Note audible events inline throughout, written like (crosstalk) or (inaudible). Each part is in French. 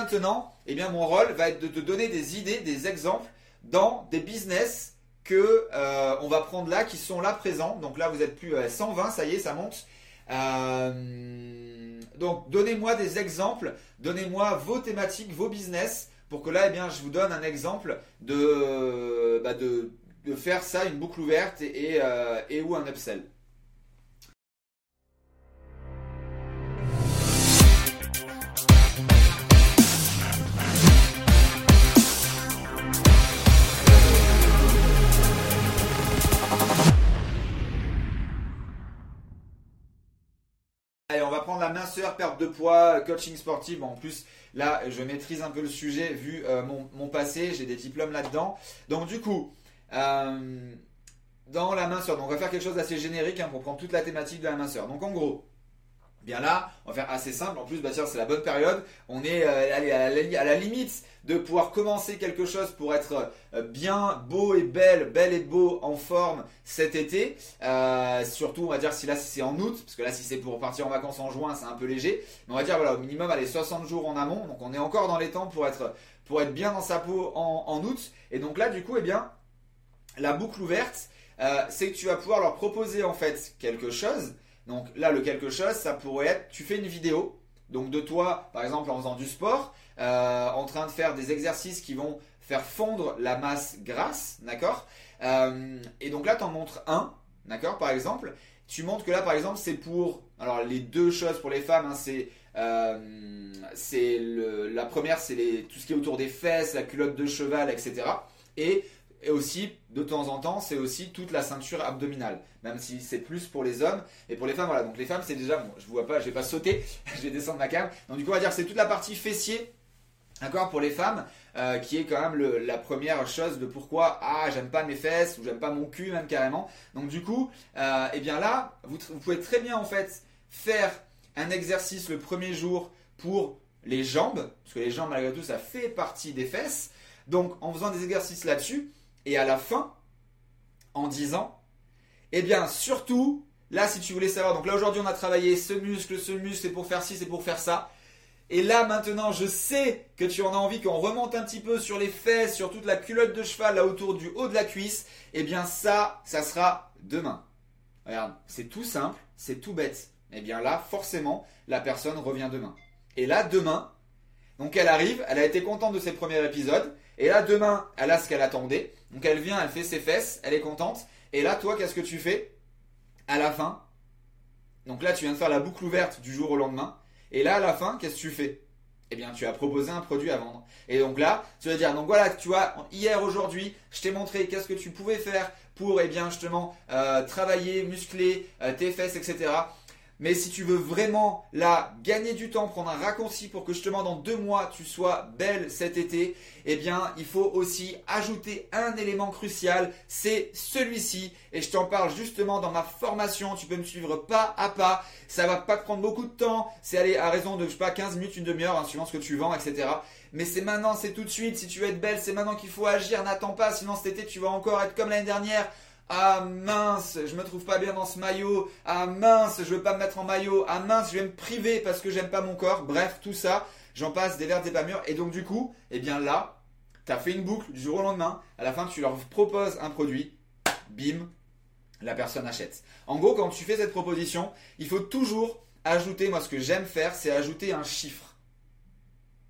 maintenant, eh bien, mon rôle va être de te donner des idées, des exemples dans des business que euh, on va prendre là, qui sont là présents. Donc là, vous êtes plus à 120, ça y est, ça monte. Euh, donc, donnez-moi des exemples, donnez-moi vos thématiques, vos business, pour que là, eh bien, je vous donne un exemple de, bah, de, de faire ça, une boucle ouverte et, euh, et ou un upsell. La minceur, perte de poids, coaching sportif. En plus, là, je maîtrise un peu le sujet vu euh, mon, passé. J'ai des diplômes là-dedans. Donc, du coup, euh, dans la minceur, on va faire quelque chose d'assez générique hein, pour prendre toute la thématique de la minceur. Donc, en gros, bien là, on va faire assez simple. En plus, bah tiens, c'est la bonne période. On est euh, à, la, limite de pouvoir commencer quelque chose pour être euh, bien beau et belle, belle et beau en forme cet été. Euh, surtout, on va dire si là c'est en août, parce que là si c'est pour partir en vacances en juin, c'est un peu léger. Mais on va dire voilà au minimum allez 60 jours en amont. Donc on est encore dans les temps pour être pour être bien dans sa peau en, août. Et donc là du coup, eh bien la boucle ouverte, c'est que tu vas pouvoir leur proposer en fait quelque chose. Donc là, le quelque chose, ça pourrait être, tu fais une vidéo, donc de toi, par exemple en faisant du sport, euh, en train de faire des exercices qui vont faire fondre la masse grasse, d'accord euh, Et donc là, tu en montres un, d'accord Par exemple, tu montres que là, par exemple, c'est pour, alors les deux choses pour les femmes, hein, c'est euh, c'est la première, c'est tout ce qui est autour des fesses, la culotte de cheval, etc. Et et aussi, de temps en temps, c'est aussi toute la ceinture abdominale, même si c'est plus pour les hommes. Et pour les femmes, voilà. Donc les femmes, c'est déjà, bon, je ne vois pas, je vais pas sauter, (laughs) je vais descendre ma cam. Donc du coup, on va dire c'est toute la partie fessier, d'accord, pour les femmes, euh, qui est quand même la première chose de pourquoi, ah, j'aime pas mes fesses, ou j'aime pas mon cul, même carrément. Donc du coup, euh, eh bien là, vous, vous pouvez très bien, en fait, faire un exercice le premier jour pour les jambes, parce que les jambes, malgré tout, ça fait partie des fesses. Donc en faisant des exercices là-dessus, et à la fin, en disant, eh bien, surtout, là, si tu voulais savoir, donc là, aujourd'hui, on a travaillé ce muscle, ce muscle, c'est pour faire ci, c'est pour faire ça. Et là, maintenant, je sais que tu en as envie qu'on remonte un petit peu sur les fesses, sur toute la culotte de cheval, là, autour du haut de la cuisse. Eh bien, ça, ça sera demain. Regarde, c'est tout simple, c'est tout bête. Eh bien, là, forcément, la personne revient demain. Et là, demain, donc elle arrive, elle a été contente de ses premiers épisodes. Et là, demain, elle a ce qu'elle attendait. Donc elle vient, elle fait ses fesses, elle est contente. Et là, toi, qu'est-ce que tu fais À la fin, donc là, tu viens de faire la boucle ouverte du jour au lendemain. Et là, à la fin, qu'est-ce que tu fais? Eh bien, tu as proposé un produit à vendre. Et donc là, tu vas dire, donc voilà, tu vois, hier, aujourd'hui, je t'ai montré qu'est-ce que tu pouvais faire pour, eh bien, justement, euh, travailler, muscler euh, tes fesses, etc. Mais si tu veux vraiment là gagner du temps, prendre un raccourci pour que justement dans deux mois tu sois belle cet été, eh bien il faut aussi ajouter un élément crucial, c'est celui-ci. Et je t'en parle justement dans ma formation, tu peux me suivre pas à pas, ça va pas prendre beaucoup de temps, c'est aller à raison de je sais pas 15 minutes, une demi-heure, hein, suivant ce que tu vends, etc. Mais c'est maintenant, c'est tout de suite, si tu veux être belle, c'est maintenant qu'il faut agir, n'attends pas, sinon cet été tu vas encore être comme l'année dernière ah mince, je me trouve pas bien dans ce maillot. Ah mince, je veux pas me mettre en maillot. Ah mince, je vais me priver parce que j'aime pas mon corps. Bref, tout ça, j'en passe des verres, des pas mûrs. Et donc du coup, eh bien là, tu as fait une boucle du jour au lendemain. À la fin, tu leur proposes un produit. Bim, la personne achète. En gros, quand tu fais cette proposition, il faut toujours ajouter, moi ce que j'aime faire, c'est ajouter un chiffre.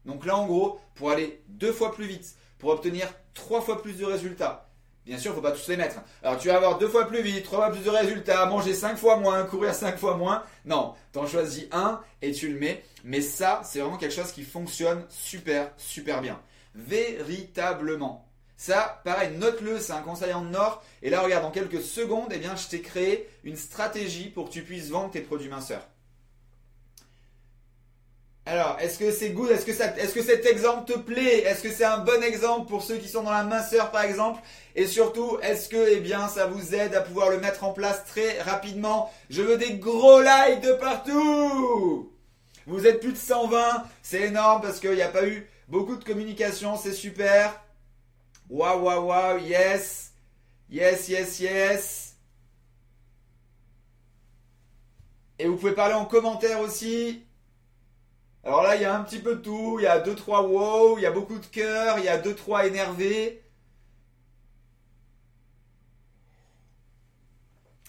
Donc là, en gros, pour aller deux fois plus vite, pour obtenir trois fois plus de résultats, Bien sûr, il ne faut pas tous les mettre. Alors tu vas avoir deux fois plus vite, trois fois plus de résultats, manger cinq fois moins, courir cinq fois moins. Non, t'en choisis un et tu le mets. Mais ça, c'est vraiment quelque chose qui fonctionne super, super bien. Véritablement. Ça, pareil, note-le, c'est un conseil en or. Et là, regarde, en quelques secondes, eh bien, je t'ai créé une stratégie pour que tu puisses vendre tes produits minceurs. Alors, est-ce que c'est good? Est-ce que, que cet exemple te plaît? Est-ce que c'est un bon exemple pour ceux qui sont dans la minceur, par exemple? Et surtout, est-ce que, eh bien, ça vous aide à pouvoir le mettre en place très rapidement? Je veux des gros likes de partout! Vous êtes plus de 120, c'est énorme parce qu'il n'y a pas eu beaucoup de communication, c'est super. Waouh, waouh, waouh, yes. Yes, yes, yes. Et vous pouvez parler en commentaire aussi Alors là, il y a un petit peu de tout. Il y a 2-3 wow, il y a beaucoup de cœur, il y a 2-3 énervés.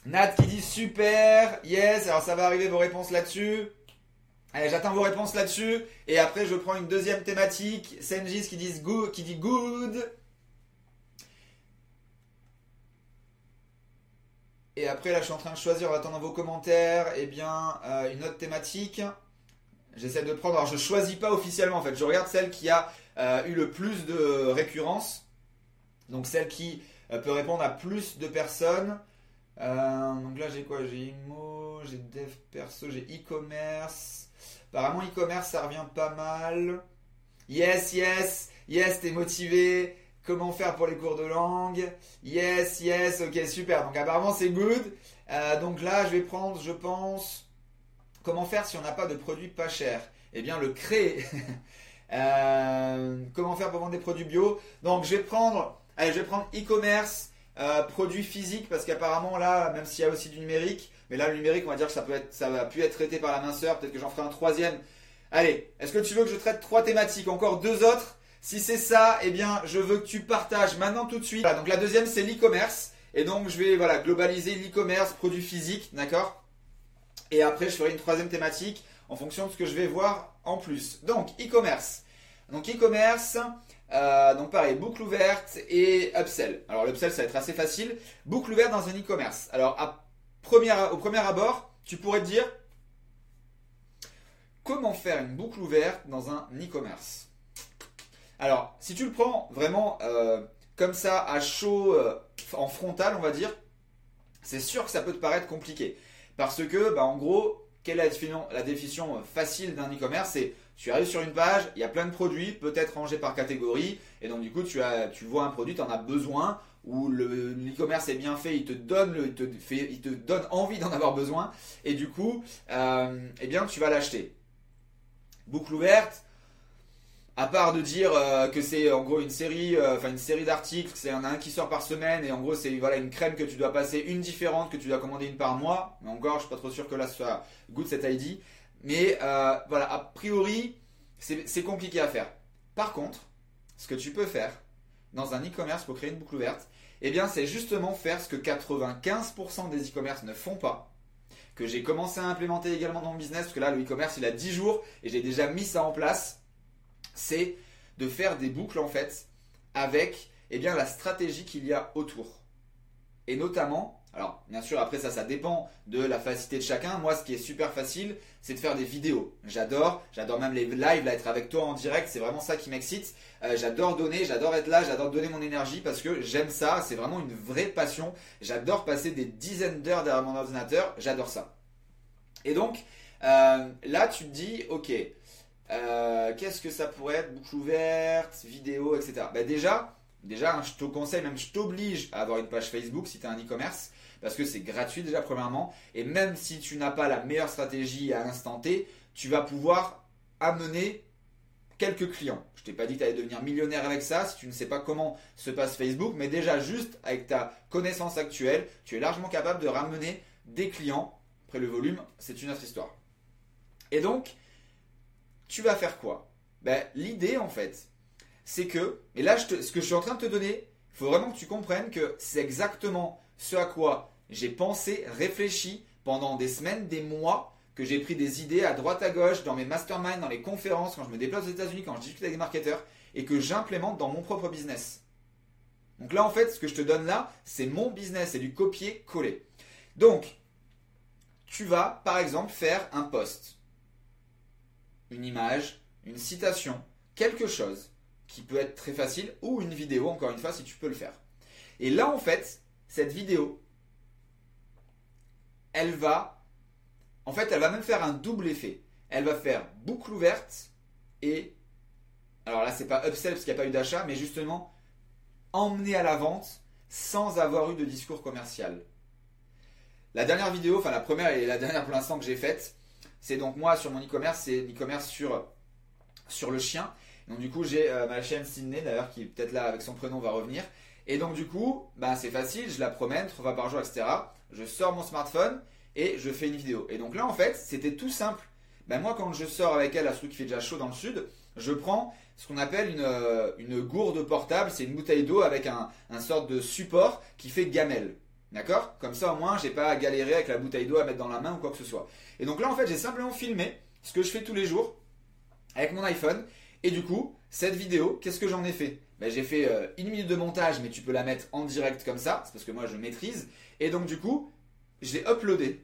Nat qui dit super, yes, alors ça va arriver vos réponses là-dessus. Allez, j'attends vos réponses là-dessus. Et après, je prends une deuxième thématique. Senjis qui dit good. Et après, là, je suis en train de choisir, en attendant vos commentaires, eh bien, euh, une autre thématique. J'essaie de prendre. Alors, je choisis pas officiellement, en fait. Je regarde celle qui a euh, eu le plus de récurrence. Donc, celle qui euh, peut répondre à plus de personnes. donc là, j'ai quoi? J'ai IMO, j'ai Dev Perso, j'ai e-commerce. Apparemment, e-commerce, ça revient pas mal. Yes, yes, yes, t'es motivé. Comment faire pour les cours de langue? Yes, yes, ok, super. Donc apparemment, c'est good. Euh, donc là, je vais prendre, je pense, comment faire si on n'a pas de produits pas chers? Eh bien, le créer. (laughs) Euh, comment faire pour vendre des produits bio? Donc, je vais prendre, e-commerce, euh, produits physiques, parce qu'apparemment là, même s'il y a aussi du numérique, mais là, le numérique, on va dire que ça peut être, va plus être traité par la minceur. Peut-être que j'en ferai un troisième. Allez, est-ce que tu veux que je traite trois thématiques Encore deux autres? Si c'est ça, eh bien, je veux que tu partages maintenant tout de suite. Voilà, donc la deuxième, c'est l'e-commerce. Et donc, je vais voilà, globaliser l'e-commerce, produits physiques, d'accord? Et après, je ferai une troisième thématique en fonction de ce que je vais voir en plus. Donc, e-commerce. Donc, e-commerce, euh, donc pareil, boucle ouverte et upsell. Alors, l'upsell, ça va être assez facile. Boucle ouverte dans un e-commerce. Alors, au premier abord, tu pourrais te dire comment faire une boucle ouverte dans un e-commerce? Alors, si tu le prends vraiment euh, comme ça, à chaud, euh, en frontal, on va dire, c'est sûr que ça peut te paraître compliqué. Parce que, bah, en gros, quelle est la définition, facile d'un e-commerce C'est tu arrives sur une page, il y a plein de produits, peut-être rangés par catégorie, et donc du coup, tu, as, tu vois un produit, tu en as besoin, où l'e-commerce est bien fait, il te donne, fait, il te donne envie d'en avoir besoin, et du coup, euh, eh bien, tu vas l'acheter. Boucle ouverte, à part de dire euh, que c'est en gros une série, euh, enfin une série d'articles, c'est un, qui sort par semaine, et en gros c'est voilà une crème que tu dois passer, une différente que tu dois commander une par mois. Mais encore, je suis pas trop sûr que là soit good cette ID. Mais voilà, a priori, c'est compliqué à faire. Par contre, ce que tu peux faire dans un e-commerce pour créer une boucle ouverte, eh bien, c'est justement faire ce que 95% des e-commerce ne font pas, que j'ai commencé à implémenter également dans mon business, parce que là, le e-commerce, il a 10 jours et j'ai déjà mis ça en place, c'est de faire des boucles en fait avec eh bien, la stratégie qu'il y a autour. Et notamment, alors, bien sûr, après ça, ça dépend de la facilité de chacun. Moi, ce qui est super facile, c'est de faire des vidéos. J'adore, j'adore même les lives, là, être avec toi en direct, c'est vraiment ça qui m'excite. Euh, j'adore donner, j'adore être là, j'adore donner mon énergie parce que j'aime ça, c'est vraiment une vraie passion. J'adore passer des dizaines d'heures derrière mon ordinateur, j'adore ça. Et donc, euh, là, tu te dis, ok, euh, qu'est-ce que ça pourrait être? Boucle ouverte, vidéo, etc. Ben déjà, déjà, hein, je te conseille, même je t'oblige à avoir une page Facebook si tu as un e-commerce parce que c'est gratuit déjà premièrement. Et même si tu n'as pas la meilleure stratégie à l'instant T, tu vas pouvoir amener quelques clients. Je t'ai pas dit que tu allais devenir millionnaire avec ça si tu ne sais pas comment se passe Facebook, mais déjà juste avec ta connaissance actuelle, tu es largement capable de ramener des clients. Après le volume, c'est une autre histoire. Et donc, tu vas faire quoi? Ben, L'idée en fait, c'est que, et là ce que je suis en train de te donner, il faut vraiment que tu comprennes que c'est exactement ce à quoi j'ai pensé, réfléchi pendant des semaines, des mois, que j'ai pris des idées à droite à gauche, dans mes masterminds, dans les conférences, quand je me déplace aux États-Unis, quand je discute avec des marketeurs, et que j'implémente dans mon propre business. Donc là, en fait, ce que je te donne là, c'est mon business, c'est du copier-coller. Donc, tu vas, par exemple, faire un post, une image, une citation, quelque chose qui peut être très facile, ou une vidéo, encore une fois, si tu peux le faire. Et là, en fait, cette vidéo, elle va, en fait, elle va même faire un double effet. Elle va faire boucle ouverte et, alors là, c'est pas upsell parce qu'il n'y a pas eu d'achat, mais justement, emmener à la vente sans avoir eu de discours commercial. La dernière vidéo, enfin la première et la dernière pour l'instant que j'ai faite, c'est donc moi sur mon e-commerce, c'est l'e-commerce sur, sur le chien. Donc du coup, j'ai euh, ma chaîne Sydney d'ailleurs qui peut-être là avec son prénom va revenir. Et donc du coup, bah, c'est facile, je la promène trois fois par jour, etc. Je sors mon smartphone et je fais une vidéo. Et donc là, en fait, c'était tout simple. ben moi quand je sors avec elle à ce qui fait déjà chaud dans le sud, je prends ce qu'on appelle une, euh, une, gourde portable, c'est une bouteille d'eau avec un, un sorte de support qui fait gamelle. D'accord? Comme ça au moins j'ai pas à galérer avec la bouteille d'eau à mettre dans la main ou quoi que ce soit. Et donc là en fait j'ai simplement filmé ce que je fais tous les jours avec mon iPhone. Et du coup, cette vidéo, qu'est-ce que j'en ai fait? Ben, J'ai fait euh, une minute de montage, mais tu peux la mettre en direct comme ça, c'est parce que moi je maîtrise. Et donc du coup, je l'ai uploadé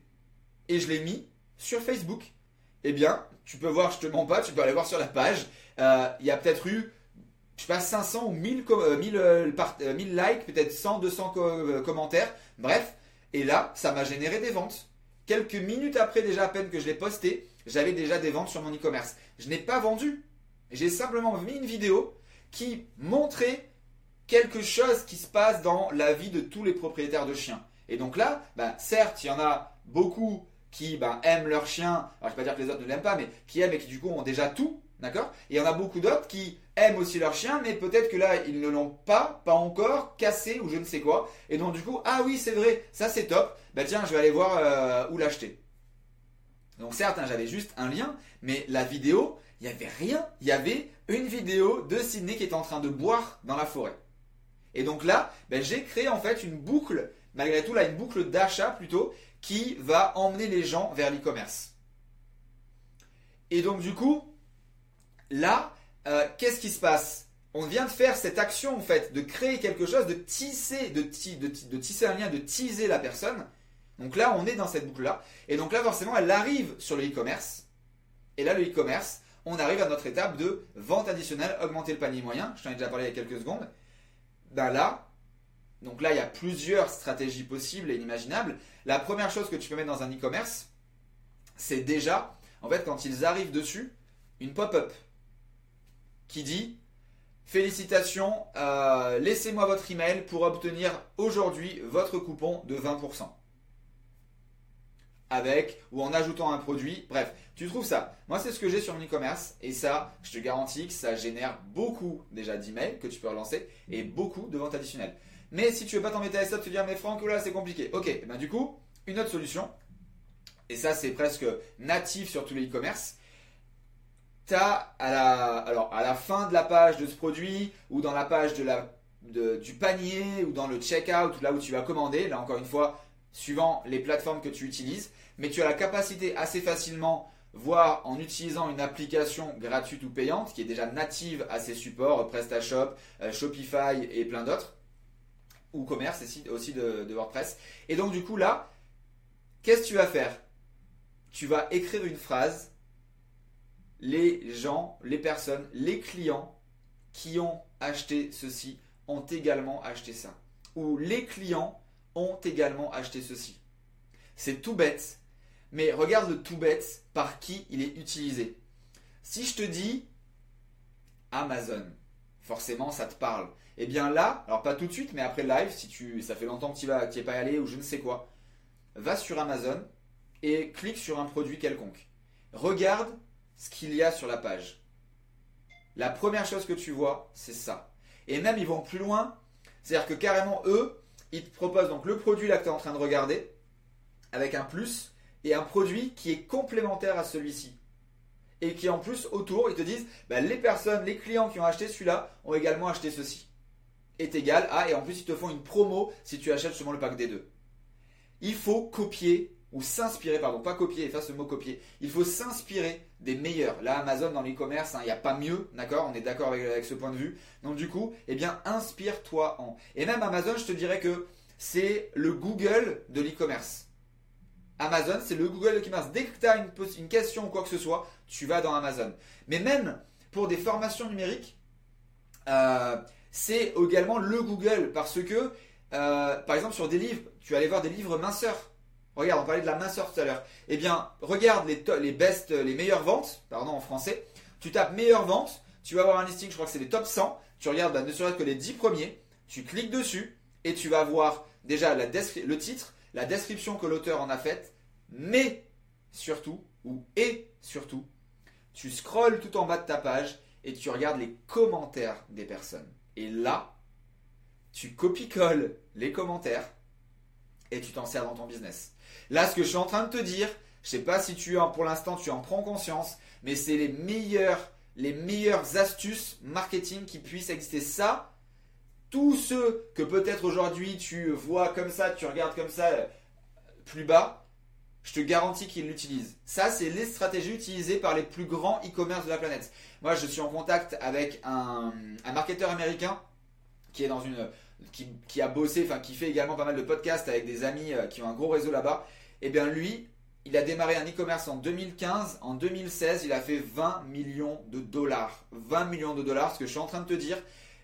et je l'ai mis sur Facebook. Eh bien, tu peux voir, je te mens pas, tu peux aller voir sur la page. Euh, il y a peut-être eu, je sais pas, 500 ou 1000, 1000, euh, likes, peut-être 100, 200 commentaires. Bref, et là, ça m'a généré des ventes. Quelques minutes après déjà à peine que je l'ai posté, j'avais déjà des ventes sur mon e-commerce. Je n'ai pas vendu. J'ai simplement mis une vidéo qui montrait quelque chose qui se passe dans la vie de tous les propriétaires de chiens. Et donc là, bah, certes, il y en a beaucoup qui bah, aiment leur chien, alors je ne vais pas dire que les autres ne l'aiment pas, mais qui aiment et qui du coup ont déjà tout, d'accord? Et il y en a beaucoup d'autres qui aiment aussi leur chien, mais peut-être que là, ils ne l'ont pas, pas encore, cassé ou je ne sais quoi. Et donc du coup, ah oui, c'est vrai, ça c'est top, bah tiens, je vais aller voir euh, où l'acheter. Donc certes, hein, j'avais juste un lien, mais la vidéo, il n'y avait rien. Il y avait une vidéo de Sydney qui est en train de boire dans la forêt. Et donc là, ben, j'ai créé en fait une boucle, malgré tout là, une boucle d'achat plutôt, qui va emmener les gens vers l'e-commerce. Et donc du coup, là, euh, qu'est-ce qui se passe? On vient de faire cette action en fait, de créer quelque chose, de tisser, de, de tisser un lien, de teaser la personne. Donc là, on est dans cette boucle-là. Et donc là, forcément, elle arrive sur le e-commerce. Et là, le e-commerce, on arrive à notre étape de vente additionnelle, augmenter le panier moyen. Je t'en ai déjà parlé il y a quelques secondes. Ben là, donc là, il y a plusieurs stratégies possibles et inimaginables. La première chose que tu peux mettre dans un e-commerce, c'est déjà, en fait, quand ils arrivent dessus, une pop-up qui dit Félicitations, euh, laissez-moi votre email pour obtenir aujourd'hui votre coupon de 20% avec ou en ajoutant un produit. Bref, tu trouves ça. Moi, c'est ce que j'ai sur mon e-commerce et ça, je te garantis que ça génère beaucoup déjà d'emails que tu peux relancer et beaucoup de ventes additionnelles. Mais si tu veux pas t'embêter avec ça, tu te dire mais Franck, là, c'est compliqué. Ok, et ben du coup, une autre solution, et ça c'est presque natif sur tous les e-commerce. Tu as à la, alors, à la fin de la page de ce produit ou dans la page de la, du panier ou dans le checkout, là où tu vas commander, là encore une fois, suivant les plateformes que tu utilises, mais tu as la capacité assez facilement, voire en utilisant une application gratuite ou payante qui est déjà native à ces supports, PrestaShop, euh, Shopify et plein d'autres, ou commerce aussi de WordPress. Et donc du coup là, qu'est-ce que tu vas faire? Tu vas écrire une phrase, les gens, les personnes, les clients qui ont acheté ceci ont également acheté ça. Ou les clients ont également acheté ceci. C'est tout bête, mais regarde le tout bête par qui il est utilisé. Si je te dis Amazon, forcément ça te parle. Et eh bien là, alors pas tout de suite, mais après live, si tu, ça fait longtemps que tu n'y es pas allé ou je ne sais quoi, va sur Amazon et clique sur un produit quelconque. Regarde ce qu'il y a sur la page. La première chose que tu vois, c'est ça. Et même ils vont plus loin, c'est-à-dire que carrément eux, ils te proposent donc le produit là que tu es en train de regarder, avec un plus, et un produit qui est complémentaire à celui-ci. Et qui en plus autour, ils te disent, bah, les personnes, les clients qui ont acheté celui-là ont également acheté ceci. Est égal à, et en plus ils te font une promo si tu achètes seulement le pack des deux. Il faut copier ou s'inspirer, pardon, pas copier, efface le mot copier. Il faut s'inspirer des meilleurs. Là, Amazon dans l'e-commerce, hein, il n'y a pas mieux, d'accord On est d'accord avec, ce point de vue. Donc du coup, eh bien, inspire-toi en. Et même Amazon, je te dirais que c'est le Google de l'e-commerce. Amazon, c'est le Google de l'e-commerce. Dès que tu as une, question ou quoi que ce soit, tu vas dans Amazon. Mais même pour des formations numériques, euh, c'est également le Google parce que, euh, par exemple, sur des livres, tu vas aller voir des livres minceurs. Regarde, on parlait de la minceur tout à l'heure. Eh bien, regarde les, les best, les meilleures ventes, pardon en français. Tu tapes meilleures ventes, tu vas avoir un listing, je crois que c'est les top 100. Tu regardes bah, ne serait-ce que les 10 premiers, tu cliques dessus et tu vas voir déjà la le titre, la description que l'auteur en a faite, mais surtout, ou et surtout, tu scrolles tout en bas de ta page et tu regardes les commentaires des personnes. Et là, tu copies-colles les commentaires et tu t'en sers dans ton business. Là, ce que je suis en train de te dire, Je sais pas si tu en, pour l'instant tu en prends conscience, mais c'est les meilleures, les meilleures astuces marketing qui puissent exister. Ça, tous ceux que peut-être aujourd'hui tu vois comme ça, tu regardes comme ça euh, plus bas, je te garantis qu'ils l'utilisent. Ça, c'est les stratégies utilisées par les plus grands e-commerce de la planète. Moi, je suis en contact avec un, marketeur américain qui est dans une qui, a bossé, enfin qui fait également pas mal de podcasts avec des amis euh, qui ont un gros réseau là-bas. Eh bien lui, il a démarré un e-commerce en 2015. En 2016, il a fait 20 millions de dollars. 20 millions de dollars, ce que je suis en train de te dire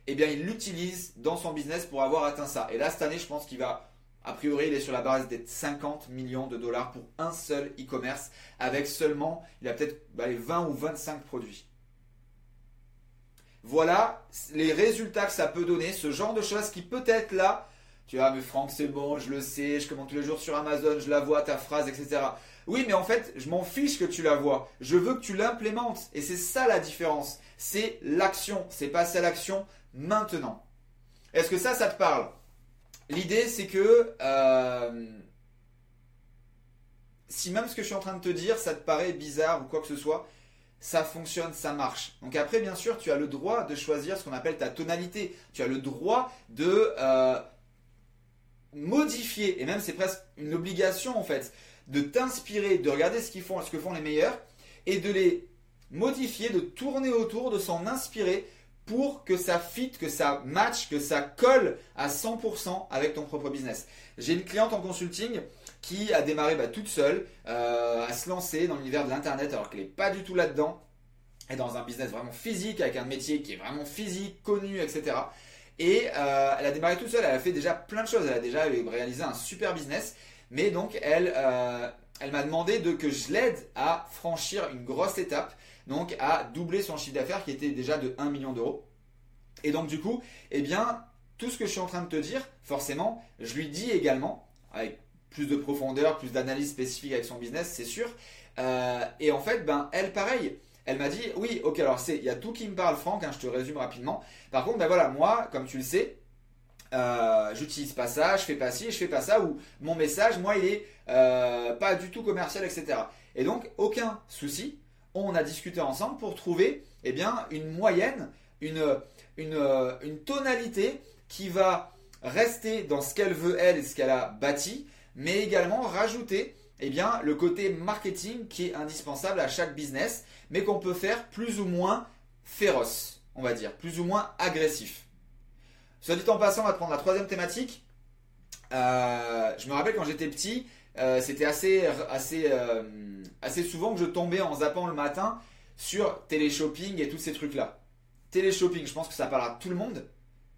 eh bien, il l'utilise dans son business pour avoir atteint ça. Et là, cette année, je pense qu'il va, a priori, il est sur la base des 50 millions de dollars pour un seul e-commerce, avec seulement, il a peut-être 20 bah, ou 25 produits. Voilà les résultats que ça peut donner, ce genre de choses qui peut-être là, tu vois, mais Franck, c'est bon, je le sais, je commande tous les jours sur Amazon, je la vois, ta phrase, etc. Oui, mais en fait, je m'en fiche que tu la vois. Je veux que tu l'implémentes. Et c'est ça la différence. C'est l'action. C'est passer à l'action maintenant. Est-ce que ça, ça te parle? L'idée, c'est que euh, si même ce que je suis en train de te dire, ça te paraît bizarre ou quoi que ce soit, ça fonctionne, ça marche. Donc après, bien sûr, tu as le droit de choisir ce qu'on appelle ta tonalité. Tu as le droit de euh, modifier, et même c'est presque une obligation en fait, de t'inspirer, de regarder ce, qu'ils font, ce que font les meilleurs, et de les modifier, de tourner autour, de s'en inspirer pour que ça fit, que ça match, que ça colle à 100% avec ton propre business. J'ai une cliente en consulting qui a démarré bah, toute seule, euh, à se lancer dans l'univers de l'Internet alors qu'elle n'est pas du tout là-dedans, et dans un business vraiment physique, avec un métier qui est vraiment physique, connu, etc. Et euh, elle a démarré toute seule, elle a fait déjà plein de choses, elle a déjà réalisé un super business, mais donc elle, euh, elle m'a demandé de, que je l'aide à franchir une grosse étape donc à doubler son chiffre d'affaires qui était déjà de 1 million d'euros. Et donc du coup, eh bien, tout ce que je suis en train de te dire, forcément, je lui dis également, avec plus de profondeur, plus d'analyse spécifique avec son business, c'est sûr. Euh, et en fait, ben, elle, pareil, elle m'a dit, oui, ok, alors il y a tout qui me parle, Franck, hein, je te résume rapidement. Par contre, ben voilà, moi, comme tu le sais, euh, j'utilise pas ça, je fais pas ci, je fais pas ça, ou mon message, moi, il est euh, pas du tout commercial, etc. Et donc, aucun souci, on a discuté ensemble pour trouver eh bien, une moyenne, une, une, tonalité qui va rester dans ce qu'elle veut elle et ce qu'elle a bâti, mais également rajouter eh bien, le côté marketing qui est indispensable à chaque business, mais qu'on peut faire plus ou moins féroce, on va dire, plus ou moins agressif. Soit dit en passant, on va prendre la troisième thématique. Euh, je me rappelle quand j'étais petit, euh, c'était assez, assez, euh, assez souvent que je tombais en zappant le matin sur téléshopping et tous ces trucs-là. Téléshopping, je pense que ça parle à tout le monde,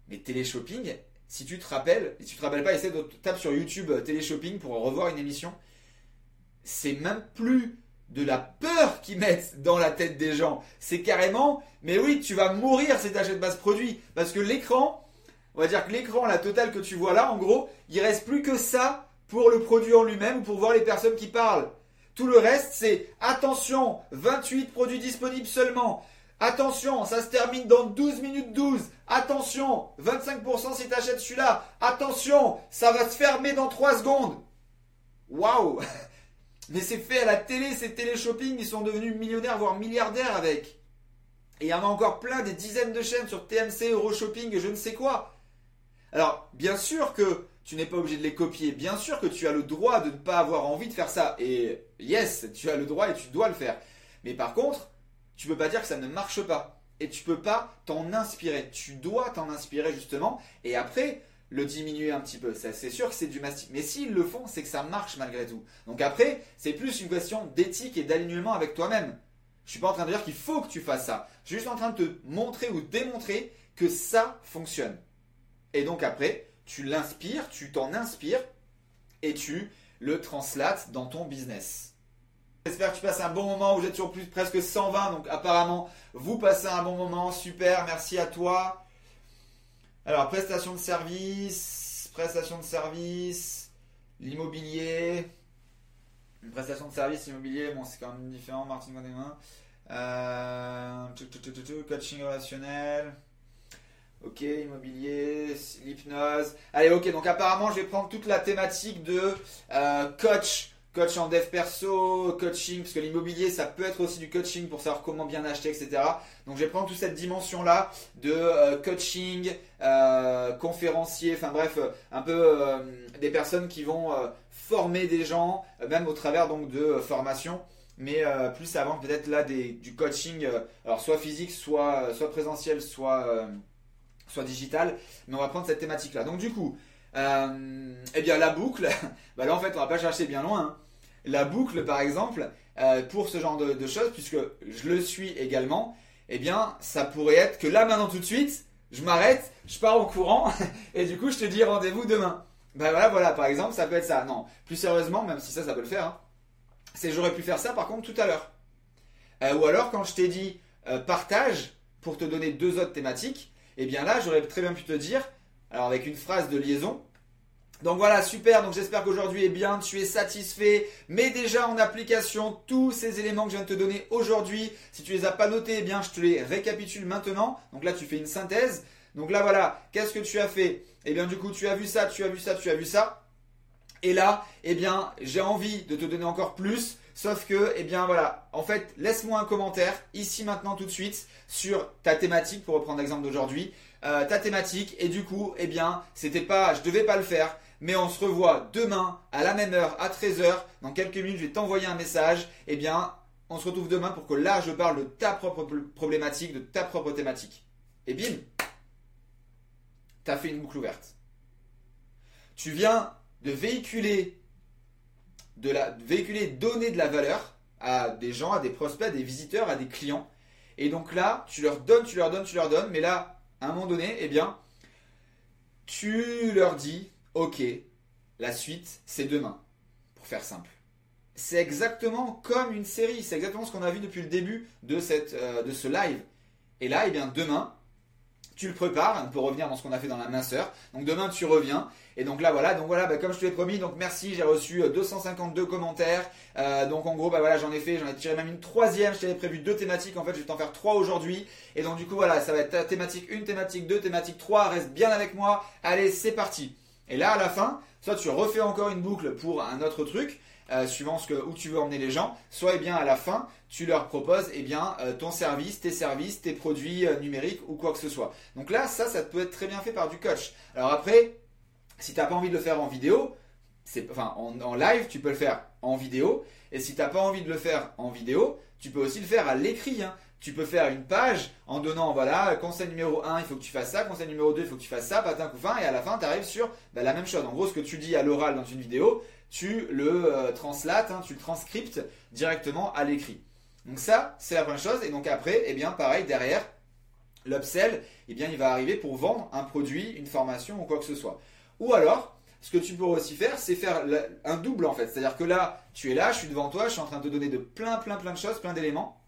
mais téléshopping, si tu te rappelles, si tu te rappelles pas, essaie de taper sur YouTube euh, téléshopping pour revoir une émission. C'est même plus de la peur qu'ils mettent dans la tête des gens. C'est carrément, mais oui, tu vas mourir si tu achètes pas ce produit. Parce que l'écran, on va dire que l'écran, la totale que tu vois là, en gros, il reste plus que ça pour le produit en lui-même ou pour voir les personnes qui parlent. Tout le reste, c'est attention, 28 produits disponibles seulement. Attention, ça se termine dans 12 minutes 12. Attention, 25% si tu achètes celui-là. Attention, ça va se fermer dans 3 secondes. Waouh (laughs) Mais c'est fait à la télé, c'est télé-shopping, ils sont devenus millionnaires, voire milliardaires avec. Et il y en a encore plein, des dizaines de chaînes sur TMC, Euroshopping et je ne sais quoi. Alors, bien sûr que tu n'es pas obligé de les copier. Bien sûr que tu as le droit de ne pas avoir envie de faire ça. Et yes, tu as le droit et tu dois le faire. Mais par contre, tu peux pas dire que ça ne marche pas. Et tu peux pas t'en inspirer. Tu dois t'en inspirer justement. Et après, le diminuer un petit peu. C'est sûr que c'est du mastic. Mais s'ils le font, c'est que ça marche malgré tout. Donc après, c'est plus une question d'éthique et d'alignement avec toi-même. Je suis pas en train de dire qu'il faut que tu fasses ça. Je suis juste en train de te montrer ou démontrer que ça fonctionne. Et donc après, tu l'inspires, tu t'en inspires et tu le translates dans ton business. J'espère que tu passes un bon moment. Vous êtes sur plus presque 120, donc apparemment vous passez un bon moment. Super, merci à toi. Alors prestation de service, prestation de service, l'immobilier, une prestation de service immobilier, bon c'est quand même différent. Martin Gondemin, euh, coaching relationnel. Ok, immobilier, l'hypnose. Allez, ok, donc apparemment, je vais prendre toute la thématique de euh, coach, coach en dev perso, coaching, parce que l'immobilier, ça peut être aussi du coaching pour savoir comment bien acheter, etc. Donc je vais prendre toute cette dimension-là de euh, coaching, euh, conférencier, enfin bref, un peu des personnes qui vont former des gens, même au travers de formation mais plus avant peut-être là du coaching, soit physique, soit, soit présentiel, soit, soit digital, mais on va prendre cette thématique-là. Donc du coup, eh bien la boucle, (laughs) bah là en fait on va pas chercher bien loin. Hein la boucle, par exemple, euh, pour ce genre de, choses, puisque je le suis également, eh bien, ça pourrait être que là, maintenant, tout de suite, je m'arrête, je pars au courant, (laughs) et du coup, je te dis rendez-vous demain. Ben voilà, voilà, par exemple, ça peut être ça. Non, plus sérieusement, même si ça, ça peut le faire, hein, c'est j'aurais pu faire ça, par contre, tout à l'heure. Euh, ou alors, quand je t'ai dit euh, partage pour te donner deux autres thématiques, eh bien là, j'aurais très bien pu te dire, alors avec une phrase de liaison, donc voilà, super. Donc j'espère qu'aujourd'hui, eh bien, tu es satisfait. Mets déjà en application tous ces éléments que je viens de te donner aujourd'hui. Si tu les as pas notés, eh bien, je te les récapitule maintenant. Donc là, tu fais une synthèse. Donc là, voilà, qu'est-ce que tu as fait? Eh bien, du coup, tu as vu ça, tu as vu ça, tu as vu ça. Et là, eh bien, j'ai envie de te donner encore plus. Sauf que, eh bien voilà, en fait, laisse-moi un commentaire ici maintenant tout de suite sur ta thématique, pour reprendre l'exemple d'aujourd'hui, euh, ta thématique. Et du coup, eh bien, c'était pas, je devais pas le faire, mais on se revoit demain à la même heure, à 13h. Dans quelques minutes, je vais t'envoyer un message. Eh bien, on se retrouve demain pour que là, je parle de ta propre problématique, de ta propre thématique. Et bim, t'as fait une boucle ouverte. Tu viens de véhiculer, de la, véhiculer, donner de la valeur à des gens, à des prospects, à des visiteurs, à des clients. Et donc là, tu leur donnes, tu leur donnes, tu leur donnes. Mais là, à un moment donné, eh bien, tu leur dis, ok, la suite, c'est demain, pour faire simple. C'est exactement comme une série, c'est exactement ce qu'on a vu depuis le début euh, de ce live. Et là, eh bien, demain, tu le prépares, on peut revenir dans ce qu'on a fait dans la minceur. Donc demain, tu reviens. Et donc là, voilà, donc voilà, bah, comme je te l'ai promis, donc merci, j'ai reçu 252 euh, commentaires. Euh, donc en gros, bah voilà, j'en ai fait, j'en ai tiré même une troisième. Je t'avais prévu deux thématiques, en fait, je vais t'en faire trois aujourd'hui. Et donc du coup, voilà, ça va être thématique 1, thématique 2, thématique 3. Reste bien avec moi. Allez, c'est parti. Et là, à la fin, soit tu refais encore une boucle pour un autre truc, euh, suivant ce que, où tu veux emmener les gens, soit eh bien à la fin, tu leur proposes eh bien, euh, ton service, tes services, tes produits euh, numériques ou quoi que ce soit. Donc là, ça, ça peut être très bien fait par du coach. Alors après, si tu n'as pas envie de le faire en vidéo, enfin en, live, tu peux le faire en vidéo. Et si tu n'as pas envie de le faire en vidéo, tu peux aussi le faire à l'écrit. Hein tu peux faire une page en donnant, voilà, conseil numéro 1, il faut que tu fasses ça, conseil numéro 2, il faut que tu fasses ça, patin couffin, et à la fin, tu arrives sur bah, la même chose. En gros, ce que tu dis à l'oral dans une vidéo, tu le euh, translates, hein, tu le transcriptes directement à l'écrit. Donc ça, c'est la première chose. Et donc après, eh bien, pareil, derrière, l'upsell, eh bien, il va arriver pour vendre un produit, une formation ou quoi que ce soit. Ou alors, ce que tu pourrais aussi faire, c'est faire un double en fait. C'est-à-dire que là, tu es là, je suis devant toi, je suis en train de te donner de plein, plein, plein de choses, plein d'éléments.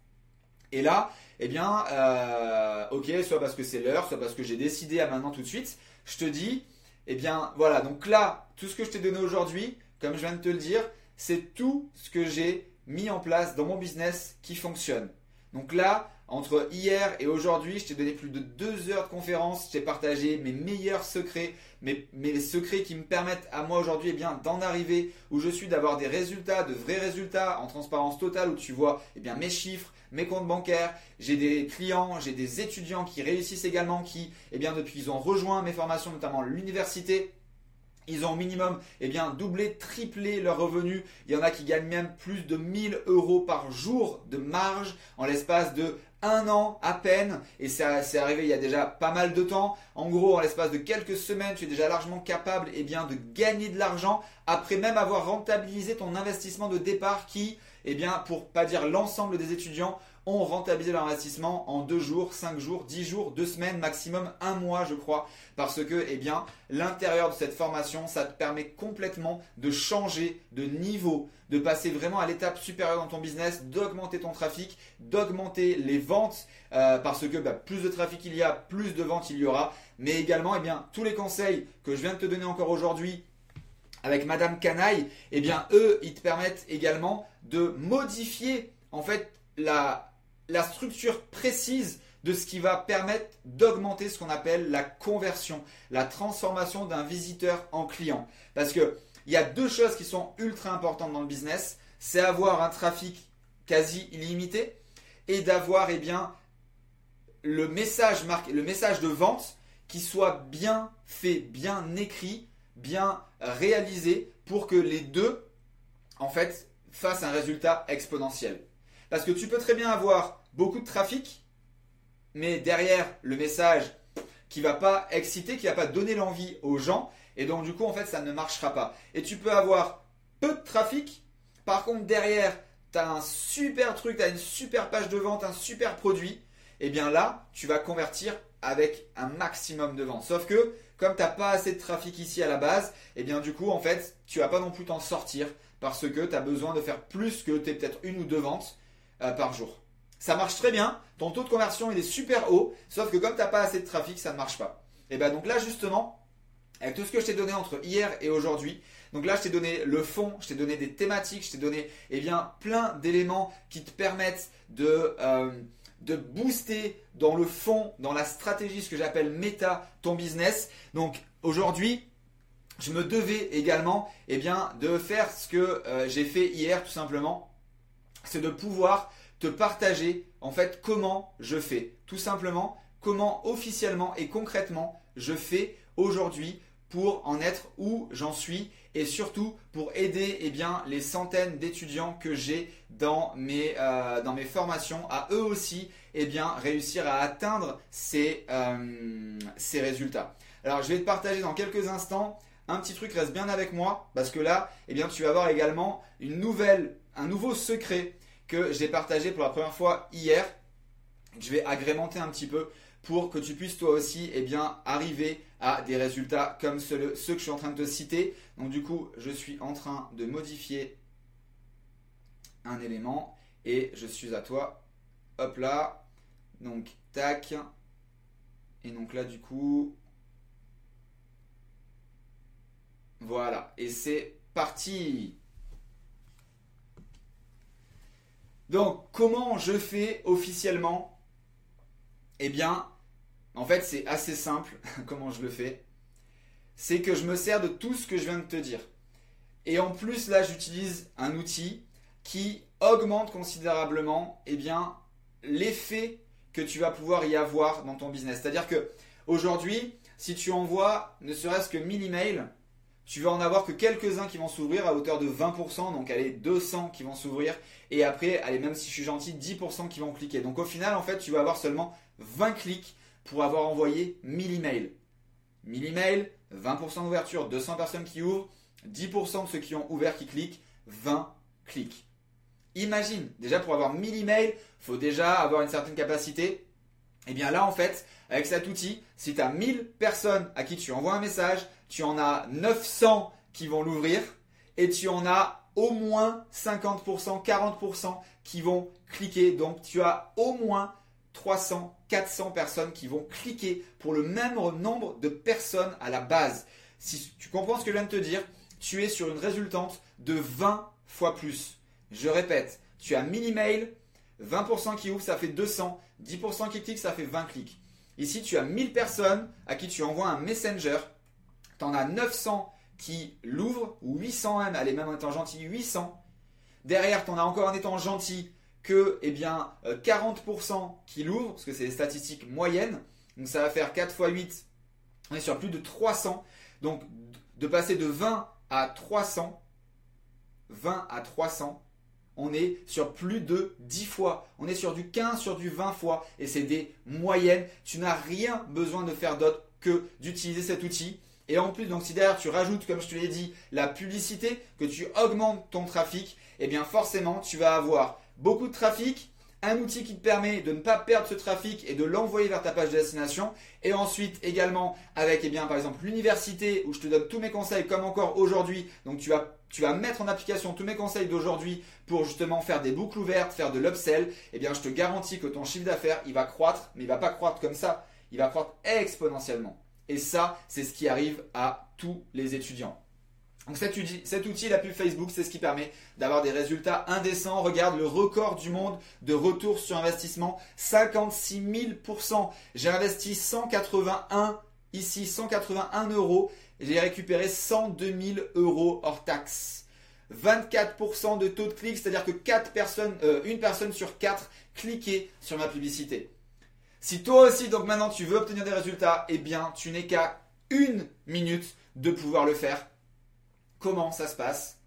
Et là, eh bien, euh, ok, soit parce que c'est l'heure, soit parce que j'ai décidé à maintenant tout de suite, je te dis, eh bien, voilà, donc là, tout ce que je t'ai donné aujourd'hui, comme je viens de te le dire, c'est tout ce que j'ai mis en place dans mon business qui fonctionne. Donc là, entre hier et aujourd'hui, je t'ai donné plus de deux heures de conférence, je t'ai partagé mes meilleurs secrets, mes, mes, secrets qui me permettent à moi aujourd'hui eh bien d'en arriver où je suis, d'avoir des résultats, de vrais résultats en transparence totale, où tu vois eh bien, mes chiffres, mes comptes bancaires, j'ai des clients, j'ai des étudiants qui réussissent également, qui, eh bien, depuis qu'ils ont rejoint mes formations, notamment l'université, ils ont au minimum eh bien, doublé, triplé leurs revenus. Il y en a qui gagnent même plus de 1000 euros par jour de marge en l'espace de un an à peine. Et ça c'est arrivé il y a déjà pas mal de temps. En gros, en l'espace de quelques semaines, tu es déjà largement capable eh bien, de gagner de l'argent après même avoir rentabilisé ton investissement de départ qui, eh bien, pour pas dire l'ensemble des étudiants, ont rentabilisé leur investissement en deux jours, cinq jours, dix jours, deux semaines, maximum un mois, je crois. Parce que, eh bien, l'intérieur de cette formation, ça te permet complètement de changer de niveau, de passer vraiment à l'étape supérieure dans ton business, d'augmenter ton trafic, d'augmenter les ventes, euh, parce que bah, plus de trafic il y a, plus de ventes il y aura. Mais également, eh bien, tous les conseils que je viens de te donner encore aujourd'hui, avec Madame Canaille, eh bien, eux, ils te permettent également de modifier, en fait, la, la structure précise de ce qui va permettre d'augmenter ce qu'on appelle la conversion, la transformation d'un visiteur en client. Parce que il y a deux choses qui sont ultra importantes dans le business. C'est avoir un trafic quasi illimité et d'avoir eh bien, le message, le message de vente qui soit bien fait, bien écrit, bien réalisé pour que les deux, en fait, fassent un résultat exponentiel. Parce que tu peux très bien avoir beaucoup de trafic, mais derrière le message qui va pas exciter, qui va pas donner l'envie aux gens, et donc du coup en fait ça ne marchera pas. Et tu peux avoir peu de trafic, par contre derrière tu as un super truc, tu as une super page de vente, un super produit, et eh bien là tu vas convertir avec un maximum de ventes. Sauf que comme tu n'as pas assez de trafic ici à la base, et eh bien du coup en fait tu vas pas non plus t'en sortir parce que tu as besoin de faire plus que tu peut-être une ou deux ventes euh, par jour. Ça marche très bien, ton taux de conversion il est super haut, sauf que comme tu n'as pas assez de trafic, ça ne marche pas. Et bien donc là justement, avec tout ce que je t'ai donné entre hier et aujourd'hui, donc là je t'ai donné le fond, je t'ai donné des thématiques, je t'ai donné eh bien, plein d'éléments qui te permettent de, euh, de booster dans le fond, dans la stratégie, ce que j'appelle méta, ton business. Donc aujourd'hui, je me devais également eh de faire ce que euh, j'ai fait hier tout simplement, c'est de pouvoir te partager en fait comment je fais. Tout simplement, comment officiellement et concrètement je fais aujourd'hui pour en être où j'en suis et surtout pour aider eh les centaines d'étudiants que j'ai dans, mes, euh, formations à eux aussi eh réussir à atteindre ces, euh, ces résultats. Alors je vais te partager dans quelques instants un petit truc, reste bien avec moi parce que là eh tu vas voir également un nouveau secret que j'ai partagé pour la première fois hier. Je vais agrémenter un petit peu pour que tu puisses toi aussi eh bien, arriver à des résultats comme ceux, ceux, que je suis en train de te citer. Donc du coup, je suis en train de modifier un élément et je suis à toi. Hop là. Donc tac. Et donc là du coup... Voilà. Et c'est parti Donc, comment je fais officiellement? Eh bien, en fait, c'est assez simple (laughs) comment je le fais. C'est que je me sers de tout ce que je viens de te dire. Et en plus, là, j'utilise un outil qui augmente considérablement eh bien, l'effet que tu vas pouvoir y avoir dans ton business. C'est-à-dire que aujourd'hui, si tu envoies ne serait-ce que 1000 emails, tu vas en avoir que quelques-uns qui vont s'ouvrir à hauteur de 20%, donc allez 200 qui vont s'ouvrir, et après, allez même si je suis gentil, 10% qui vont cliquer. Donc au final, en fait, tu vas avoir seulement 20 clics pour avoir envoyé 1000 emails. 1000 emails, 20% d'ouverture, 200 personnes qui ouvrent, 10% de ceux qui ont ouvert qui cliquent, 20 clics. Imagine, déjà pour avoir 1000 emails, il faut déjà avoir une certaine capacité. Et eh bien là, en fait, avec cet outil, si tu as 1000 personnes à qui tu envoies un message, tu en as 900 qui vont l'ouvrir et tu en as au moins 50%, 40% qui vont cliquer. Donc tu as au moins 300, 400 personnes qui vont cliquer pour le même nombre de personnes à la base. Si tu comprends ce que je viens de te dire, tu es sur une résultante de 20 fois plus. Je répète, tu as 1000 emails, 20% qui ouvrent, ça fait 200, 10% qui cliquent, ça fait 20 clics. Ici, tu as 1000 personnes à qui tu envoies un messenger tu en as 900 qui l'ouvrent, ou 800 même, allez, même en étant gentil, 800. Derrière, tu en as encore en étant gentil que eh bien, 40% euh, qui l'ouvrent, parce que c'est les statistiques moyennes. Donc ça va faire 4 x 8, on est sur plus de 300. Donc de passer de 20 à 300, 20 à 300, on est sur plus de 10 fois. On est sur du 15, sur du 20 fois. Et c'est des moyennes. Tu n'as rien besoin de faire d'autre que d'utiliser cet outil et en plus, donc si derrière tu rajoutes, comme je te l'ai dit, la publicité, que tu augmentes ton trafic, eh bien forcément tu vas avoir beaucoup de trafic, un outil qui te permet de ne pas perdre ce trafic et de l'envoyer vers ta page de destination. Et ensuite également avec eh par exemple l'université où je te donne tous mes conseils comme encore aujourd'hui. Donc tu vas, mettre en application tous mes conseils d'aujourd'hui pour justement faire des boucles ouvertes, faire de l'upsell. Eh bien je te garantis que ton chiffre d'affaires il va croître, mais il va pas croître comme ça, il va croître exponentiellement. Et ça, c'est ce qui arrive à tous les étudiants. Donc cet outil, la pub Facebook, c'est ce qui permet d'avoir des résultats indécents. Regarde le record du monde de retour sur investissement, 56 000%. J'ai investi 181 ici 181 euros, j'ai récupéré 102 000 euros hors taxe. 24% de taux de clic, c'est-à-dire que 4 personnes, euh, une personne sur 4 cliquait sur ma publicité. Si toi aussi, donc maintenant, tu veux obtenir des résultats, eh bien, tu n'es qu'à une minute de pouvoir le faire. Comment ça se passe.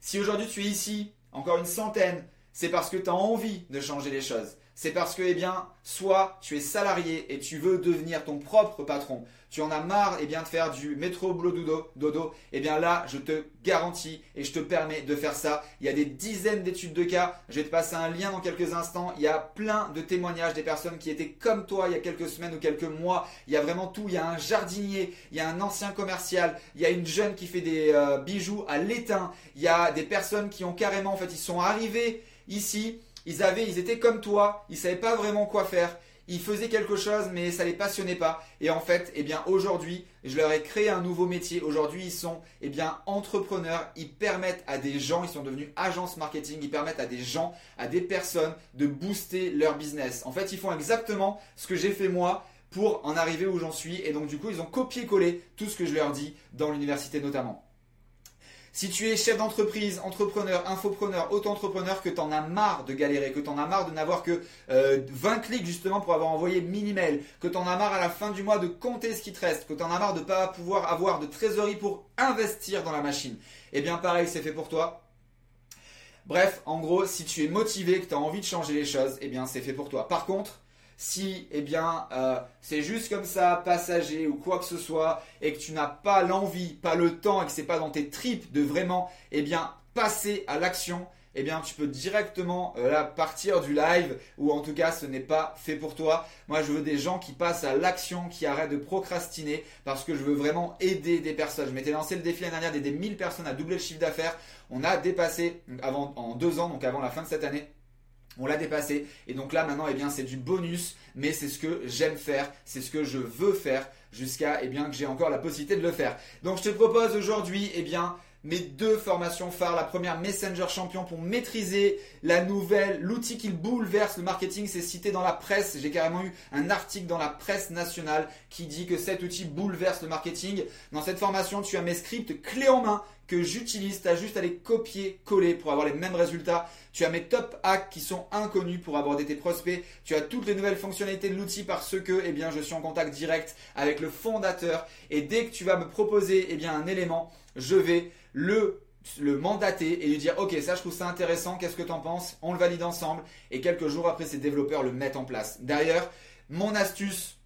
Si aujourd'hui tu es ici, encore une centaine, c'est parce que tu as envie de changer les choses c'est parce que, eh bien, soit tu es salarié et tu veux devenir ton propre patron, tu en as marre, eh bien, de faire du métro boulot dodo, dodo, eh bien là, je te garantis et je te permets de faire ça. Il y a des dizaines d'études de cas. Je vais te passer un lien dans quelques instants. Il y a plein de témoignages des personnes qui étaient comme toi il y a quelques semaines ou quelques mois. Il y a vraiment tout. Il y a un jardinier, il y a un ancien commercial, il y a une jeune qui fait des euh, bijoux à l'étain. Il y a des personnes qui ont carrément, en fait, ils sont arrivés ici ils avaient, ils étaient comme toi, ils savaient pas vraiment quoi faire. Ils faisaient quelque chose, mais ça les passionnait pas. Et en fait, eh bien, aujourd'hui, je leur ai créé un nouveau métier. Aujourd'hui, ils sont, eh entrepreneurs. Ils permettent à des gens, ils sont devenus agences marketing. Ils permettent à des gens, à des personnes de booster leur business. En fait, ils font exactement ce que j'ai fait moi pour en arriver où j'en suis. Et donc, du coup, ils ont copié-collé tout ce que je leur dis dans l'université notamment. Si tu es chef d'entreprise, entrepreneur, infopreneur, auto-entrepreneur, que tu en as marre de galérer, que tu en as marre de n'avoir que 20 euh, clics justement pour avoir envoyé 1000 emails, que tu en as marre à la fin du mois de compter ce qui te reste, que tu en as marre de ne pas pouvoir avoir de trésorerie pour investir dans la machine, eh bien pareil, c'est fait pour toi. Bref, en gros, si tu es motivé, que tu as envie de changer les choses, eh bien c'est fait pour toi. Par contre, si eh bien euh, c'est juste comme ça passager ou quoi que ce soit et que tu n'as pas l'envie, pas le temps et que c'est pas dans tes tripes de vraiment eh bien passer à l'action, eh bien tu peux directement euh, partir du live ou en tout cas ce n'est pas fait pour toi. Moi je veux des gens qui passent à l'action, qui arrêtent de procrastiner parce que je veux vraiment aider des personnes. Je m'étais lancé le défi l'année dernière d'aider 1000 personnes à doubler le chiffre d'affaires. On a dépassé avant en deux ans, donc avant la fin de cette année on l'a dépassé. Et donc là maintenant, eh bien, c'est du bonus, mais c'est ce que j'aime faire, c'est ce que je veux faire jusqu'à eh bien que j'ai encore la possibilité de le faire. Donc je te propose aujourd'hui, eh mes deux formations phares. La première, Messenger Champion pour maîtriser la nouvelle, l'outil qui bouleverse le marketing. C'est cité dans la presse. J'ai carrément eu un article dans la presse nationale qui dit que cet outil bouleverse le marketing. Dans cette formation, tu as mes scripts clés en main j'utilise. Tu as juste à les copier-coller pour avoir les mêmes résultats. Tu as mes top hacks qui sont inconnus pour aborder tes prospects. Tu as toutes les nouvelles fonctionnalités de l'outil parce que eh je suis en contact direct avec le fondateur. Et dès que tu vas me proposer eh un élément, je vais le le mandater et lui dire ok ça je trouve ça intéressant qu'est-ce que tu en penses? On le valide ensemble et quelques jours après ces développeurs le mettent en place d'ailleurs mon astuce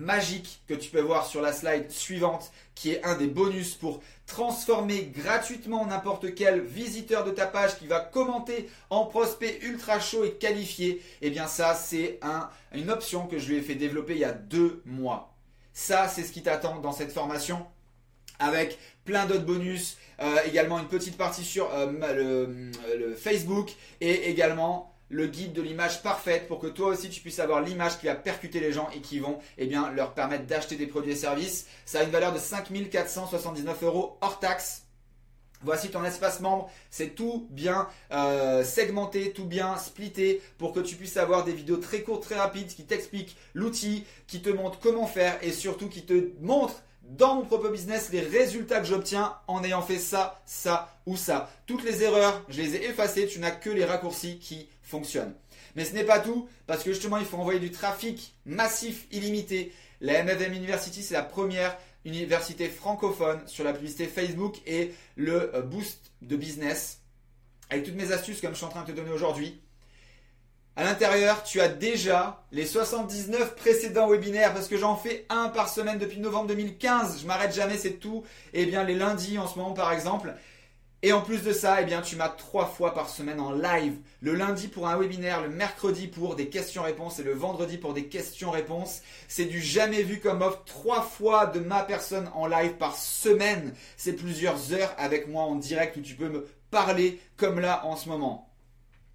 magique que tu peux voir sur la slide suivante, qui est un des bonus pour transformer gratuitement n'importe quel visiteur de ta page qui va commenter en prospect ultra chaud et qualifié. Et eh bien ça, c'est un, une option que je lui ai fait développer il y a deux mois. Ça, c'est ce qui t'attend dans cette formation avec plein d'autres bonus, euh, également une petite partie sur euh, le Facebook et également le guide de l'image parfaite pour que toi aussi tu puisses avoir l'image qui va percuter les gens et qui vont eh leur permettre d'acheter des produits et services. Ça a une valeur de 5479 euros hors taxe. Voici ton espace membre, c'est tout bien euh, segmenté, tout bien splitté pour que tu puisses avoir des vidéos très courtes, très rapides qui t'expliquent l'outil, qui te montrent comment faire et surtout qui te montrent dans mon propre business les résultats que j'obtiens en ayant fait ça, ça ou ça. Toutes les erreurs, je les ai effacées, tu n'as que les raccourcis qui fonctionne. Mais ce n'est pas tout, parce que justement, il faut envoyer du trafic massif, illimité. La MFM University, c'est la première université francophone sur la publicité Facebook et le euh, boost de business. Avec toutes mes astuces comme je suis en train de te donner aujourd'hui. À l'intérieur, tu as déjà les 79 précédents webinaires parce que j'en fais un par semaine depuis novembre 2015. Je m'arrête jamais, c'est tout. Et eh bien les lundis en ce moment par exemple. Et en plus de ça, eh bien, tu m'as trois fois par semaine en live. Le lundi pour un webinaire, le mercredi pour des questions-réponses et le vendredi pour des questions-réponses. C'est du jamais vu comme offre. Trois fois de ma personne en live par semaine. C'est plusieurs heures avec moi en direct où tu peux me parler comme là en ce moment.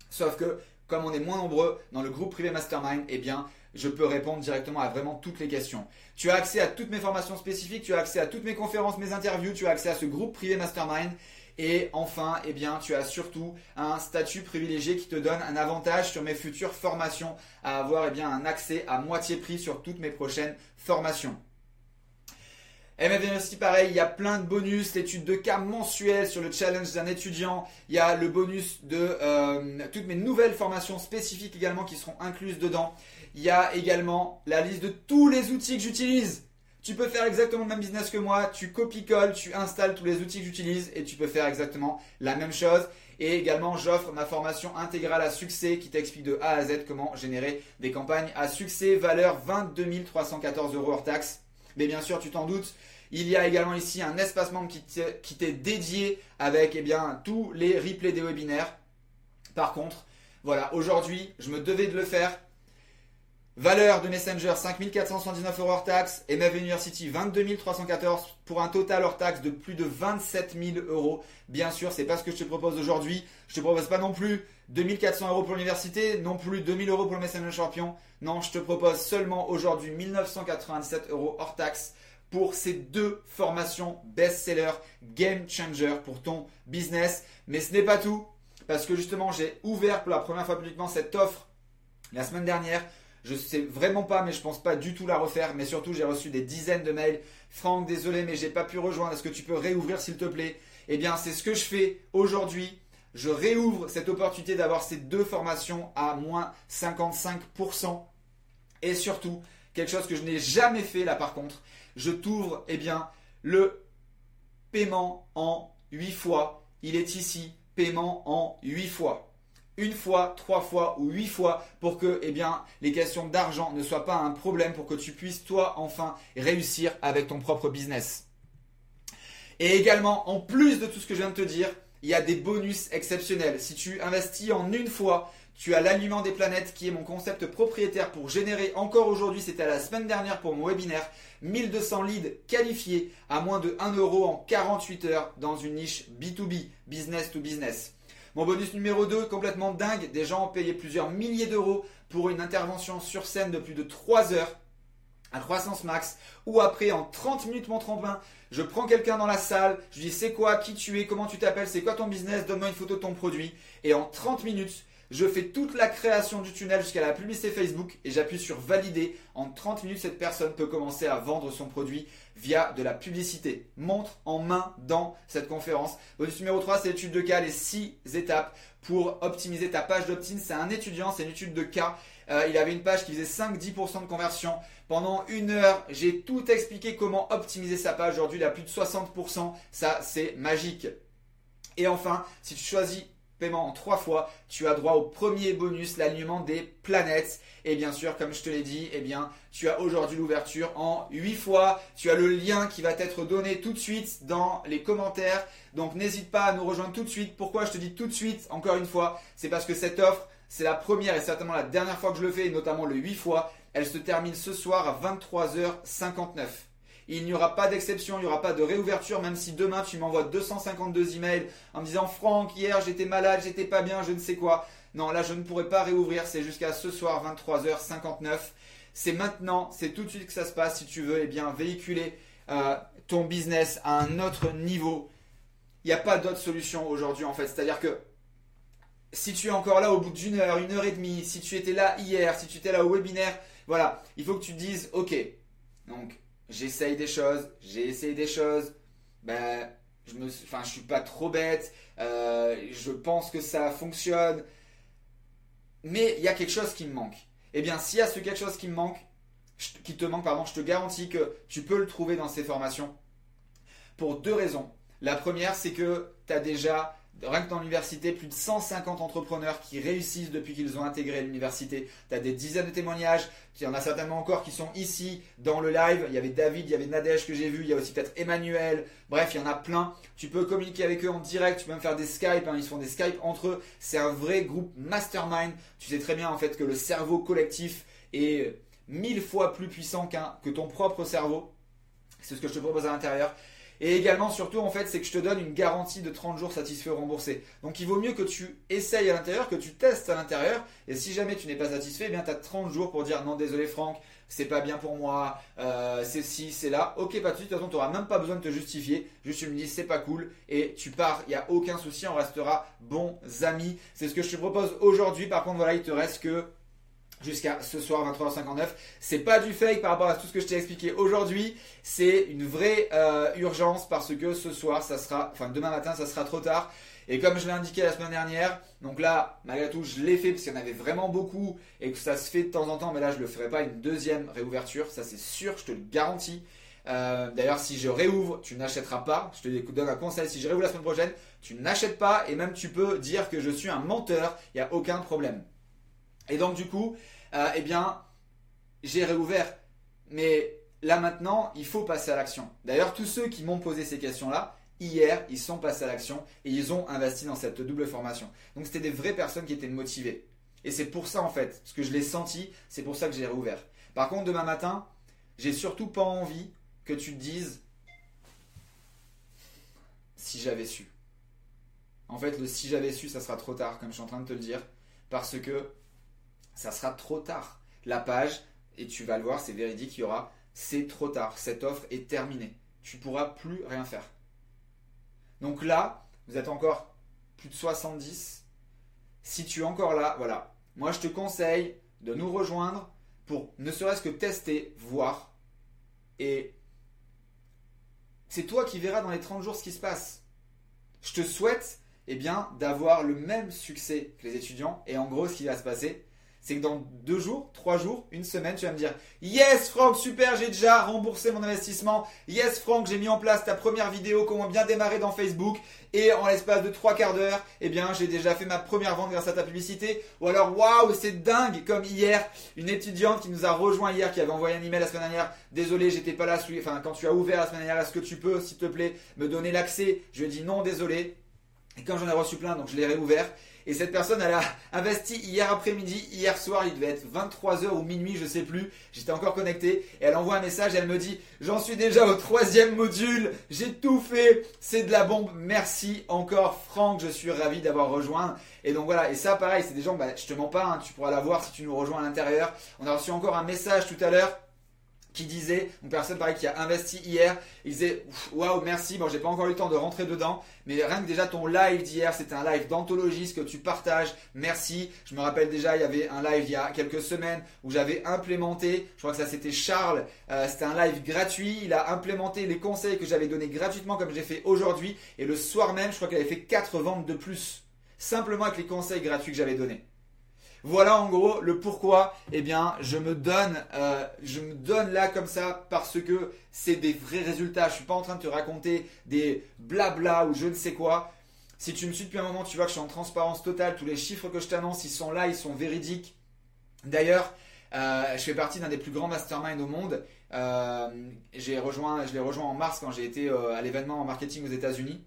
Sauf que, comme on est moins nombreux dans le groupe privé Mastermind, eh bien, je peux répondre directement à vraiment toutes les questions. Tu as accès à toutes mes formations spécifiques, tu as accès à toutes mes conférences, mes interviews, tu as accès à ce groupe privé Mastermind et enfin, eh tu as surtout un statut privilégié qui te donne un avantage sur mes futures formations, à avoir eh un accès à moitié prix sur toutes mes prochaines formations. MF University, pareil, il y a plein de bonus, l'étude de cas mensuelle sur le challenge d'un étudiant, il y a le bonus de euh, toutes mes nouvelles formations spécifiques également qui seront incluses dedans. Il y a également la liste de tous les outils que j'utilise. Tu peux faire exactement le même business que moi, tu copies-colles, tu installes tous les outils que j'utilise et tu peux faire exactement la même chose. Et également, j'offre ma formation intégrale à succès qui t'explique de A à Z comment générer des campagnes à succès, valeur 22 314 euros hors taxe. Mais bien sûr, tu t'en doutes, il y a également ici un espace membre qui t'est dédié avec eh bien, tous les replays des webinaires. Par contre, voilà, aujourd'hui, je me devais de le faire. Valeur de Messenger 5479 euros hors taxe Maven University 22 314 pour un total hors taxe de plus de 27 000 euros. Bien sûr, c'est pas ce que je te propose aujourd'hui. Je te propose pas non plus 2400 euros pour l'université, non plus 2000 euros pour le Messenger Champion. Non, je te propose seulement aujourd'hui 1997 euros hors taxe pour ces deux formations best-seller game changer pour ton business. Mais ce n'est pas tout parce que justement, j'ai ouvert pour la première fois publiquement cette offre la semaine dernière je sais vraiment pas, mais je pense pas du tout la refaire. Mais surtout, j'ai reçu des dizaines de mails. Franck, désolé, mais j'ai pas pu rejoindre. Est-ce que tu peux réouvrir, s'il te plaît? Eh bien, c'est ce que je fais aujourd'hui. Je réouvre cette opportunité d'avoir ces deux formations à moins 55%. Et surtout, quelque chose que je n'ai jamais fait là par contre, je t'ouvre eh bien, le paiement en 8 fois. Il est ici, paiement en 8 fois une fois, trois fois ou huit fois pour que eh les questions d'argent ne soient pas un problème pour que tu puisses toi enfin réussir avec ton propre business. Et également, en plus de tout ce que je viens de te dire, il y a des bonus exceptionnels. Si tu investis en une fois, tu as l'aliment des planètes qui est mon concept propriétaire pour générer encore aujourd'hui, c'était la semaine dernière pour mon webinaire, 1200 leads qualifiés à moins de 1 euro en 48 heures dans une niche B2B, business to business. Mon bonus numéro 2, complètement dingue, des gens ont payé plusieurs milliers d'euros pour une intervention sur scène de plus de 3 heures à croissance max, ou après en 30 minutes mon tremplin, je prends quelqu'un dans la salle, je lui dis c'est quoi, qui tu es, comment tu t'appelles, c'est quoi ton business, donne-moi une photo de ton produit, et en 30 minutes, je fais toute la création du tunnel jusqu'à la publicité Facebook et j'appuie sur valider. En 30 minutes, cette personne peut commencer à vendre son produit via de la publicité. Montre en main dans cette conférence. Bonus numéro 3, c'est l'étude de cas, les 6 étapes pour optimiser ta page d'opt-in. C'est un étudiant, c'est une étude de cas. Euh, il avait une page qui faisait 5-10% de conversion. Pendant une heure, j'ai tout expliqué comment optimiser sa page. Aujourd'hui, il a plus de 60%. Ça, c'est magique. Et enfin, si tu choisis paiement en trois fois, tu as droit au premier bonus, l'alignement des planètes. Et bien sûr, comme je te l'ai dit, eh bien, tu as aujourd'hui l'ouverture en huit fois. Tu as le lien qui va t'être donné tout de suite dans les commentaires. Donc n'hésite pas à nous rejoindre tout de suite. Pourquoi je te dis tout de suite, encore une fois, c'est parce que cette offre, c'est la première et certainement la dernière fois que je le fais, et notamment le huit fois. Elle se termine ce soir à 23h59. Il n'y aura pas d'exception, il n'y aura pas de réouverture, même si demain tu m'envoies 252 emails en me disant Franck, hier j'étais malade, j'étais pas bien, je ne sais quoi. Non, là je ne pourrai pas réouvrir, c'est jusqu'à ce soir 23h59. C'est maintenant, c'est tout de suite que ça se passe si tu veux eh bien, véhiculer euh, ton business à un autre niveau. Il n'y a pas d'autre solution aujourd'hui en fait. C'est-à-dire que si tu es encore là au bout d'une heure, une heure et demie, si tu étais là hier, si tu étais là au webinaire, voilà, il faut que tu dises, ok, donc j'essaye des choses, j'ai essayé des choses, ben, je me, enfin, je suis pas trop bête, euh, je pense que ça fonctionne, mais il y a quelque chose qui me manque. Eh bien, s'il y a ce quelque chose qui me manque, qui te manque, pardon, je te garantis que tu peux le trouver dans ces formations pour deux raisons. La première, c'est que tu as déjà Rien que dans l'université, plus de 150 entrepreneurs qui réussissent depuis qu'ils ont intégré l'université. Tu as des dizaines de témoignages. Il y en a certainement encore qui sont ici dans le live. Il y avait David, il y avait Nadège que j'ai vu. Il y a aussi peut-être Emmanuel. Bref, il y en a plein. Tu peux communiquer avec eux en direct. Tu peux même faire des Skype. Hein. Ils font des Skype entre eux. C'est un vrai groupe mastermind. Tu sais très bien en fait que le cerveau collectif est mille fois plus puissant que ton propre cerveau. C'est ce que je te propose à l'intérieur. Et également, surtout, en fait, c'est que je te donne une garantie de 30 jours satisfait ou remboursé. Donc, il vaut mieux que tu essayes à l'intérieur, que tu testes à l'intérieur. Et si jamais tu n'es pas satisfait, eh bien, tu as 30 jours pour dire non, désolé, Franck, c'est pas bien pour moi, euh, c'est ci, c'est là. Ok, pas de suite. De toute façon, tu n'auras même pas besoin de te justifier. Juste, tu me dis, c'est pas cool. Et tu pars. Il n'y a aucun souci. On restera bons amis. C'est ce que je te propose aujourd'hui. Par contre, voilà, il te reste que jusqu'à ce soir 23h59. C'est pas du fake par rapport à tout ce que je t'ai expliqué aujourd'hui. C'est une vraie euh, urgence parce que ce soir, ça sera, enfin demain matin, ça sera trop tard. Et comme je l'ai indiqué la semaine dernière, donc là, malgré tout, je l'ai fait parce qu'il y en avait vraiment beaucoup et que ça se fait de temps en temps, mais là, je ne le ferai pas une deuxième réouverture, ça c'est sûr, je te le garantis. Euh, d'ailleurs, si je réouvre, tu n'achèteras pas. Je te donne un conseil. Si je réouvre la semaine prochaine, tu n'achètes pas et même tu peux dire que je suis un menteur. Il n'y a aucun problème. Et donc, du coup, euh, eh bien, j'ai réouvert. Mais là maintenant, il faut passer à l'action. D'ailleurs, tous ceux qui m'ont posé ces questions-là, hier, ils sont passés à l'action et ils ont investi dans cette double formation. Donc, c'était des vraies personnes qui étaient motivées. Et c'est pour ça, en fait, ce que je l'ai senti, c'est pour ça que j'ai réouvert. Par contre, demain matin, j'ai surtout pas envie que tu te dises si j'avais su. En fait, le si j'avais su, ça sera trop tard, comme je suis en train de te le dire, parce que ça sera trop tard. La page, et tu vas le voir, c'est véridique, il y aura c'est trop tard, cette offre est terminée. Tu ne pourras plus rien faire. Donc là, vous êtes encore plus de 70. Si tu es encore là, voilà. Moi, je te conseille de nous rejoindre pour ne serait-ce que tester, voir. Et c'est toi qui verras dans les 30 jours ce qui se passe. Je te souhaite eh bien, d'avoir le même succès que les étudiants. Et en gros, ce qui va se passer, c'est que dans deux jours, trois jours, une semaine, tu vas me dire Yes, Franck, super, j'ai déjà remboursé mon investissement. Yes, Franck, j'ai mis en place ta première vidéo, comment bien démarrer dans Facebook. Et en l'espace de trois quarts d'heure, eh bien, j'ai déjà fait ma première vente grâce à ta publicité. Ou alors, waouh, c'est dingue, comme hier, une étudiante qui nous a rejoint hier, qui avait envoyé un email la semaine dernière. Désolé, j'étais pas là. Enfin, quand tu as ouvert la semaine dernière, est-ce que tu peux, s'il te plaît, me donner l'accès? Je lui ai dit non, désolé. Et quand j'en ai reçu plein, donc je l'ai réouvert. Et cette personne, elle a investi hier après-midi, hier soir, il devait être 23h ou minuit, je sais plus. J'étais encore connecté. Et elle envoie un message, elle me dit J'en suis déjà au troisième module, j'ai tout fait, c'est de la bombe. Merci encore, Franck, je suis ravi d'avoir rejoint. Et donc voilà, et ça, pareil, c'est des gens, bah, je te mens pas, hein, tu pourras la voir si tu nous rejoins à l'intérieur. On a reçu encore un message tout à l'heure qui disait, une personne pareil qui a investi hier, il disait waouh merci, bon j'ai pas encore eu le temps de rentrer dedans, mais rien que déjà ton live d'hier, c'était un live d'anthologie, ce que tu partages, merci. Je me rappelle déjà, il y avait un live il y a quelques semaines où j'avais implémenté, je crois que ça c'était Charles, euh, c'était un live gratuit, il a implémenté les conseils que j'avais donnés gratuitement comme j'ai fait aujourd'hui, et le soir même, je crois qu'il avait fait 4 ventes de plus, simplement avec les conseils gratuits que j'avais donnés. Voilà en gros le pourquoi. Eh bien, je me donne, euh, je me donne là comme ça parce que c'est des vrais résultats. Je suis pas en train de te raconter des blabla ou je ne sais quoi. Si tu me suis depuis un moment, tu vois que je suis en transparence totale. Tous les chiffres que je t'annonce, ils sont là, ils sont véridiques. D'ailleurs, euh, je fais partie d'un des plus grands masterminds au monde. Euh, j'ai rejoint, je l'ai rejoint en mars quand j'ai été à l'événement en marketing aux États-Unis.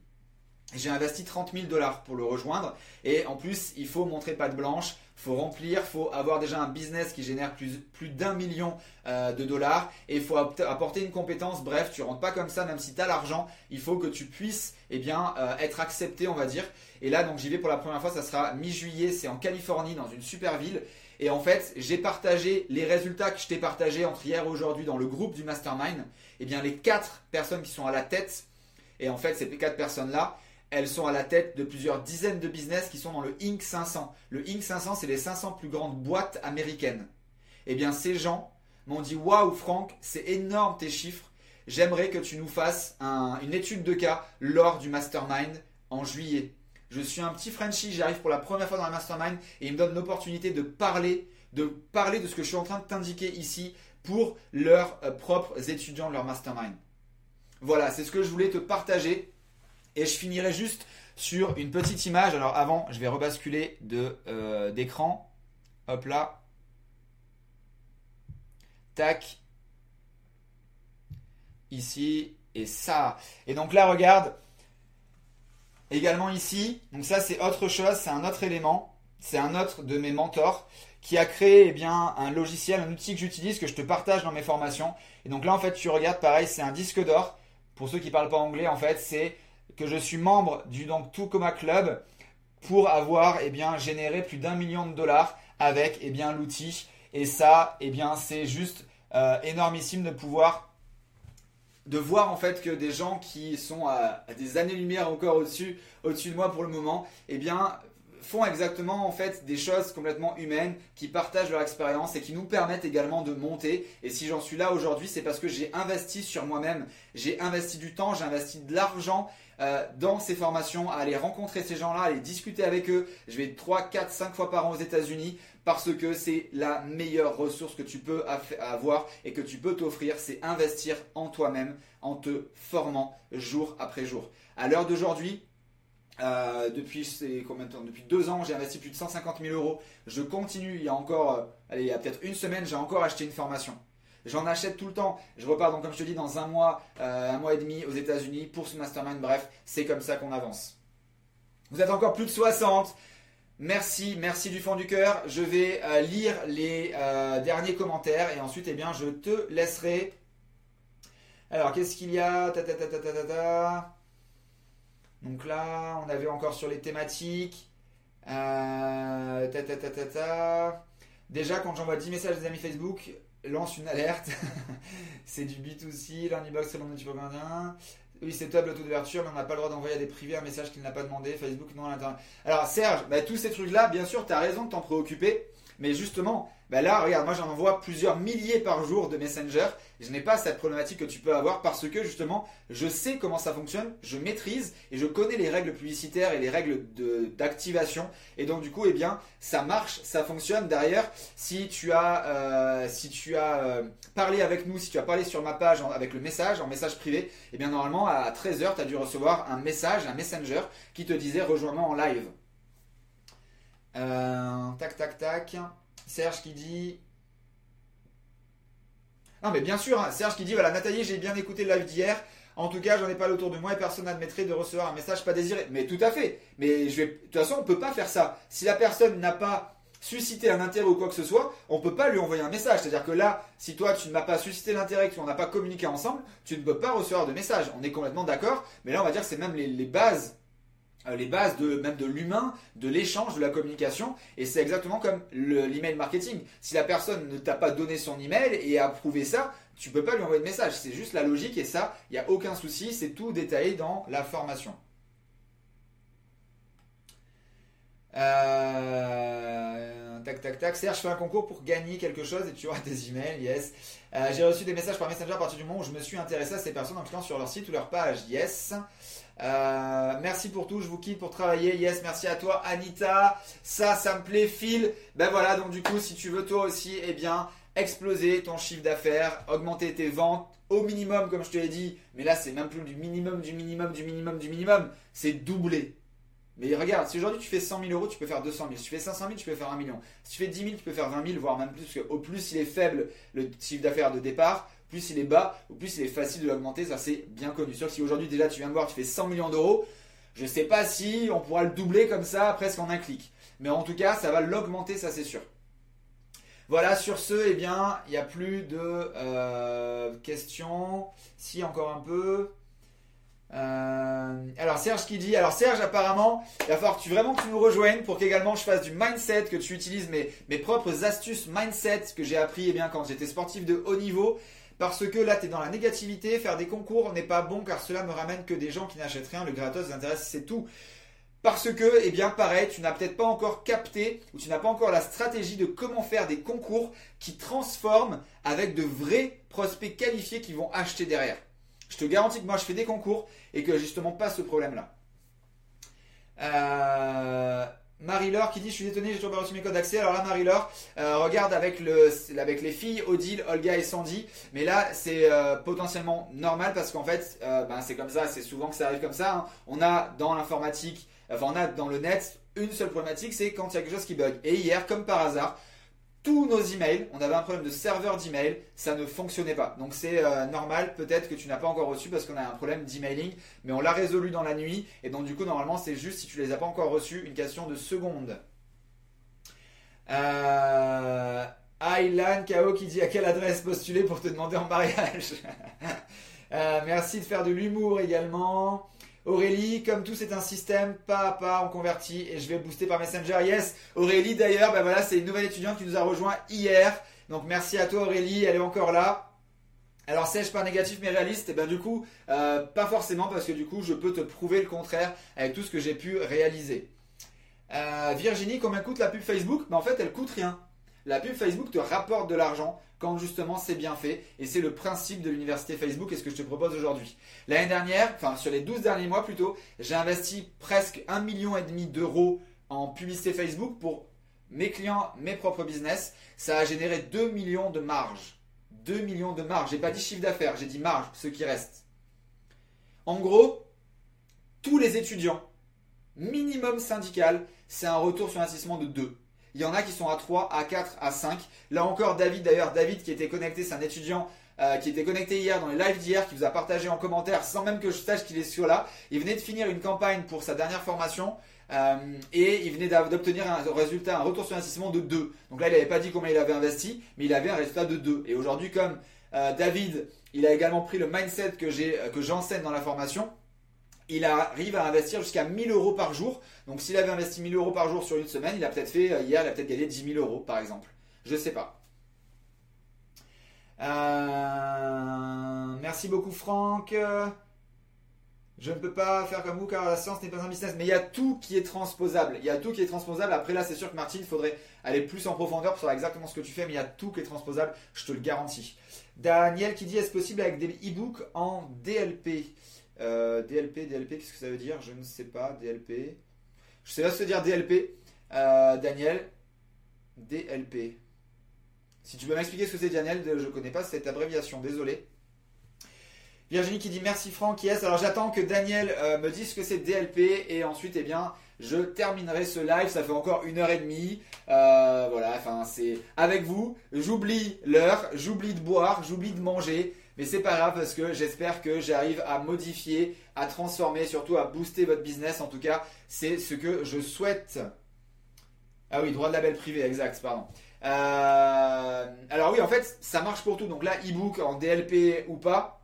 J'ai investi 30 000 dollars pour le rejoindre. Et en plus, il faut montrer patte blanche faut remplir, faut avoir déjà un business qui génère plus, plus d'un million euh, de dollars et il faut apporter une compétence. Bref, tu rentres pas comme ça, même si tu as l'argent, il faut que tu puisses eh bien, euh, être accepté, on va dire. Et là, donc j'y vais pour la première fois, ça sera mi-juillet, c'est en Californie, dans une super ville. Et en fait, j'ai partagé les résultats que je t'ai partagés entre hier et aujourd'hui dans le groupe du Mastermind. Eh bien, les quatre personnes qui sont à la tête, et en fait, ces quatre personnes-là, elles sont à la tête de plusieurs dizaines de business qui sont dans le Inc 500. Le Inc 500, c'est les 500 plus grandes boîtes américaines. Eh bien, ces gens m'ont dit Waouh, Franck, c'est énorme tes chiffres. J'aimerais que tu nous fasses une étude de cas lors du mastermind en juillet. Je suis un petit Frenchie, j'arrive pour la première fois dans le mastermind et il me donne l'opportunité de parler, de parler de ce que je suis en train de t'indiquer ici pour leurs euh, propres étudiants de leur mastermind. Voilà, c'est ce que je voulais te partager. Et je finirai juste sur une petite image. Alors avant, je vais rebasculer euh, d'écran. Hop là. Tac. Ici et ça. Et donc là, regarde. Également ici. Donc ça, c'est autre chose. C'est un autre élément. C'est un autre de mes mentors qui a créé eh un logiciel, un outil que j'utilise, que je te partage dans mes formations. Et donc là, en fait, tu regardes, pareil, c'est un disque d'or. Pour ceux qui ne parlent pas anglais, en fait, c'est que je suis membre du donc Coma Club pour avoir eh bien, généré plus d'un million de dollars avec eh bien, l'outil. Et ça, eh bien, c'est juste euh, énormissime de pouvoir de voir en fait que des gens qui sont à, des années-lumière encore au-dessus, au-dessus de moi pour le moment, eh bien, font exactement en fait des choses complètement humaines, qui partagent leur expérience et qui nous permettent également de monter. Et si j'en suis là aujourd'hui, c'est parce que j'ai investi sur moi-même, j'ai investi du temps, j'ai investi de l'argent euh, dans ces formations, à aller rencontrer ces gens-là, aller discuter avec eux. Je vais 3, 4, 5 fois par an aux États-Unis parce que c'est la meilleure ressource que tu peux avoir et que tu peux t'offrir, c'est investir en toi-même en te formant jour après jour. À l'heure d'aujourd'hui, euh, depuis combien de temps? Depuis deux ans, j'ai investi plus de 150 000 euros. Je continue. Il y a encore, euh, allez, il y a peut-être une semaine, j'ai encore acheté une formation. J'en achète tout le temps. Je repars donc, comme je te dis, dans un mois, euh, un mois et demi aux États-Unis pour ce mastermind. Bref, c'est comme ça qu'on avance. Vous êtes encore plus de 60. Merci, merci du fond du cœur. Je vais lire les derniers commentaires et ensuite, eh bien, je te laisserai. Alors, qu'est-ce qu'il y a? Donc là, on avait encore sur les thématiques. Euh. Déjà, quand j'envoie 10 messages des amis Facebook, lance une alerte. (laughs) c'est du B2C, l'inbox selon notre combien. Oui, c'est le taux d'ouverture, mais on n'a pas le droit d'envoyer à des privés un message qu'il n'a pas demandé. Facebook, non, à l'intérieur. Alors, Serge, bah, tous ces trucs-là, bien sûr, tu as raison de t'en préoccuper. Mais justement, bah là, regarde, moi j'en envoie plusieurs milliers par jour de Messenger. Je n'ai pas cette problématique que tu peux avoir parce que justement, je sais comment ça fonctionne, je maîtrise et je connais les règles publicitaires et les règles d'activation. Et donc du coup, eh bien, ça marche, ça fonctionne. Derrière, si tu as, euh, si tu as euh, parlé avec nous, si tu as parlé sur ma page avec le message, en message privé, eh bien normalement à 13h, tu as dû recevoir un message, un Messenger qui te disait rejoins-moi en live. Euh, tac, tac, tac. Serge qui dit. Non, mais bien sûr, hein, Serge qui dit voilà, Nathalie, j'ai bien écouté le live d'hier. En tout cas, j'en ai pas autour de moi et personne n'admettrait de recevoir un message pas désiré. Mais tout à fait. Mais je vais... de toute façon, on peut pas faire ça. Si la personne n'a pas suscité un intérêt ou quoi que ce soit, on peut pas lui envoyer un message. C'est-à-dire que là, si toi, tu ne m'as pas suscité l'intérêt, qu'on n'a pas communiqué ensemble, tu ne peux pas recevoir de message. On est complètement d'accord. Mais là, on va dire que c'est même les, les bases les bases de même de l'humain, de l'échange, de la communication. Et c'est exactement comme l'email marketing. Si la personne ne t'a pas donné son email et a approuvé ça, tu peux pas lui envoyer de message. C'est juste la logique et ça, il n'y a aucun souci. C'est tout détaillé dans la formation. Euh, tac, tac, tac. Serge, fais un concours pour gagner quelque chose et tu auras des emails. Yes. Euh, j'ai reçu des messages par Messenger à partir du moment où je me suis intéressé à ces personnes en cliquant sur leur site ou leur page. Yes. Euh, merci pour tout, je vous quitte pour travailler. Yes, merci à toi, Anita. Ça, ça me plaît, Phil. Ben voilà, donc du coup, si tu veux toi aussi, eh bien, exploser ton chiffre d'affaires, augmenter tes ventes au minimum, comme je te l'ai dit. Mais là, c'est même plus du minimum, du minimum, du minimum, du minimum. C'est doublé. Mais regarde, si aujourd'hui tu fais 100 000 euros, tu peux faire 200 000. Si tu fais 500 000, tu peux faire 1 million. Si tu fais 10 000, tu peux faire 20 000, voire même plus. Parce qu'au plus il est faible le chiffre d'affaires de départ, plus il est bas, ou plus il est facile de l'augmenter. Ça, c'est bien connu. Que si aujourd'hui déjà tu viens de voir, tu fais 100 millions d'euros, je ne sais pas si on pourra le doubler comme ça presque en un clic. Mais en tout cas, ça va l'augmenter, ça c'est sûr. Voilà, sur ce, eh bien, il n'y a plus de euh, questions. Si, encore un peu. Euh, alors Serge qui dit, alors Serge apparemment, il va falloir que tu, vraiment que tu nous rejoignes pour qu'également je fasse du mindset, que tu utilises mes, mes propres astuces mindset que j'ai appris eh bien, quand j'étais sportif de haut niveau. Parce que là, tu es dans la négativité, faire des concours n'est pas bon car cela me ramène que des gens qui n'achètent rien, le gratos intéresse, c'est tout. Parce que, eh bien, pareil, tu n'as peut-être pas encore capté ou tu n'as pas encore la stratégie de comment faire des concours qui transforment avec de vrais prospects qualifiés qui vont acheter derrière. Je te garantis que moi, je fais des concours et que justement pas ce problème-là. Euh, Marie-Laure qui dit Je suis étonné, j'ai toujours pas reçu mes codes d'accès. Alors là, Marie-Laure, euh, regarde avec, le, avec les filles, Odile, Olga et Sandy. Mais là, c'est euh, potentiellement normal parce qu'en fait, ben, c'est comme ça, c'est souvent que ça arrive comme ça. Hein. On a dans l'informatique, enfin, on a dans le net une seule problématique c'est quand il y a quelque chose qui bug. Et hier, comme par hasard, tous nos emails, on avait un problème de serveur d'email, ça ne fonctionnait pas. Donc c'est euh, normal, peut-être que tu n'as pas encore reçu parce qu'on a un problème d'emailing, mais on l'a résolu dans la nuit. Et donc du coup, normalement, c'est juste si tu les as pas encore reçus, une question de secondes. Euh, Aylan qui dit à quelle adresse postuler pour te demander en mariage? (laughs) Euh, merci de faire de l'humour également. Aurélie, comme tout c'est un système, pas à pas, on convertit et je vais booster par Messenger. Yes, Aurélie d'ailleurs, ben voilà, c'est une nouvelle étudiante qui nous a rejoint hier. Donc merci à toi Aurélie, elle est encore là. Alors sais-je pas négatif mais réaliste Et eh ben du coup, euh, pas forcément parce que du coup je peux te prouver le contraire avec tout ce que j'ai pu réaliser. Euh, Virginie, combien coûte la pub Facebook? Ben, En fait, elle coûte rien. La pub Facebook te rapporte de l'argent quand justement c'est bien fait. Et c'est le principe de l'université Facebook et ce que je te propose aujourd'hui. L'année dernière, enfin sur les 12 derniers mois plutôt, j'ai investi presque 1,5 million d'euros en publicité Facebook pour mes clients, mes propres business. Ça a généré 2 millions de marge. 2 millions de marge. J'ai pas dit chiffre d'affaires, j'ai dit marge, ce qui reste. En gros, tous les étudiants, minimum syndical, c'est un retour sur investissement de 2. Il y en a qui sont à 3, à 4, à 5. Là encore, David, d'ailleurs, David qui était connecté, c'est un étudiant euh, qui était connecté hier dans les lives d'hier, qui vous a partagé en commentaire sans même que je sache qu'il est sur là. Il venait de finir une campagne pour sa dernière formation. Euh, et il venait d'obtenir un résultat, un retour sur investissement de 2. Donc là, il n'avait pas dit combien il avait investi, mais il avait un résultat de 2. Et aujourd'hui, comme euh, David, il a également pris le mindset que j'enseigne dans la formation, il arrive à investir jusqu'à 1000 euros par jour. Donc s'il avait investi 1000 euros par jour sur une semaine, il a peut-être fait, euh, hier, il a peut-être gagné 10 000 euros par exemple. Je ne sais pas. Euh, merci beaucoup Franck. Je ne peux pas faire comme vous car la science n'est pas un business. Mais il y a tout qui est transposable. Il y a tout qui est transposable. Après là, c'est sûr que Martine, il faudrait aller plus en profondeur pour savoir exactement ce que tu fais. Mais il y a tout qui est transposable. Je te le garantis. Daniel qui dit est-ce possible avec des e-books en DLP euh, DLP, DLP, qu'est-ce que ça veut dire? Je ne sais pas. DLP. Je sais pas ce que dire DLP. Euh, Daniel. DLP. Si tu peux m'expliquer ce que c'est Daniel, je ne connais pas cette abréviation, désolé. Virginie qui dit merci Franck, yes. Alors j'attends que Daniel euh, me dise ce que c'est DLP et ensuite, eh bien, je terminerai ce live. Ça fait encore une heure et demie. voilà, enfin, c'est avec vous. J'oublie l'heure, j'oublie de boire, j'oublie de manger. Mais c'est pas grave parce que j'espère que j'arrive à modifier, à transformer, surtout à booster votre business. En tout cas, c'est ce que je souhaite. Ah oui, droit de label privé, exact, pardon. Euh, alors oui, en fait, ça marche pour tout. Donc là, e-book en DLP ou pas,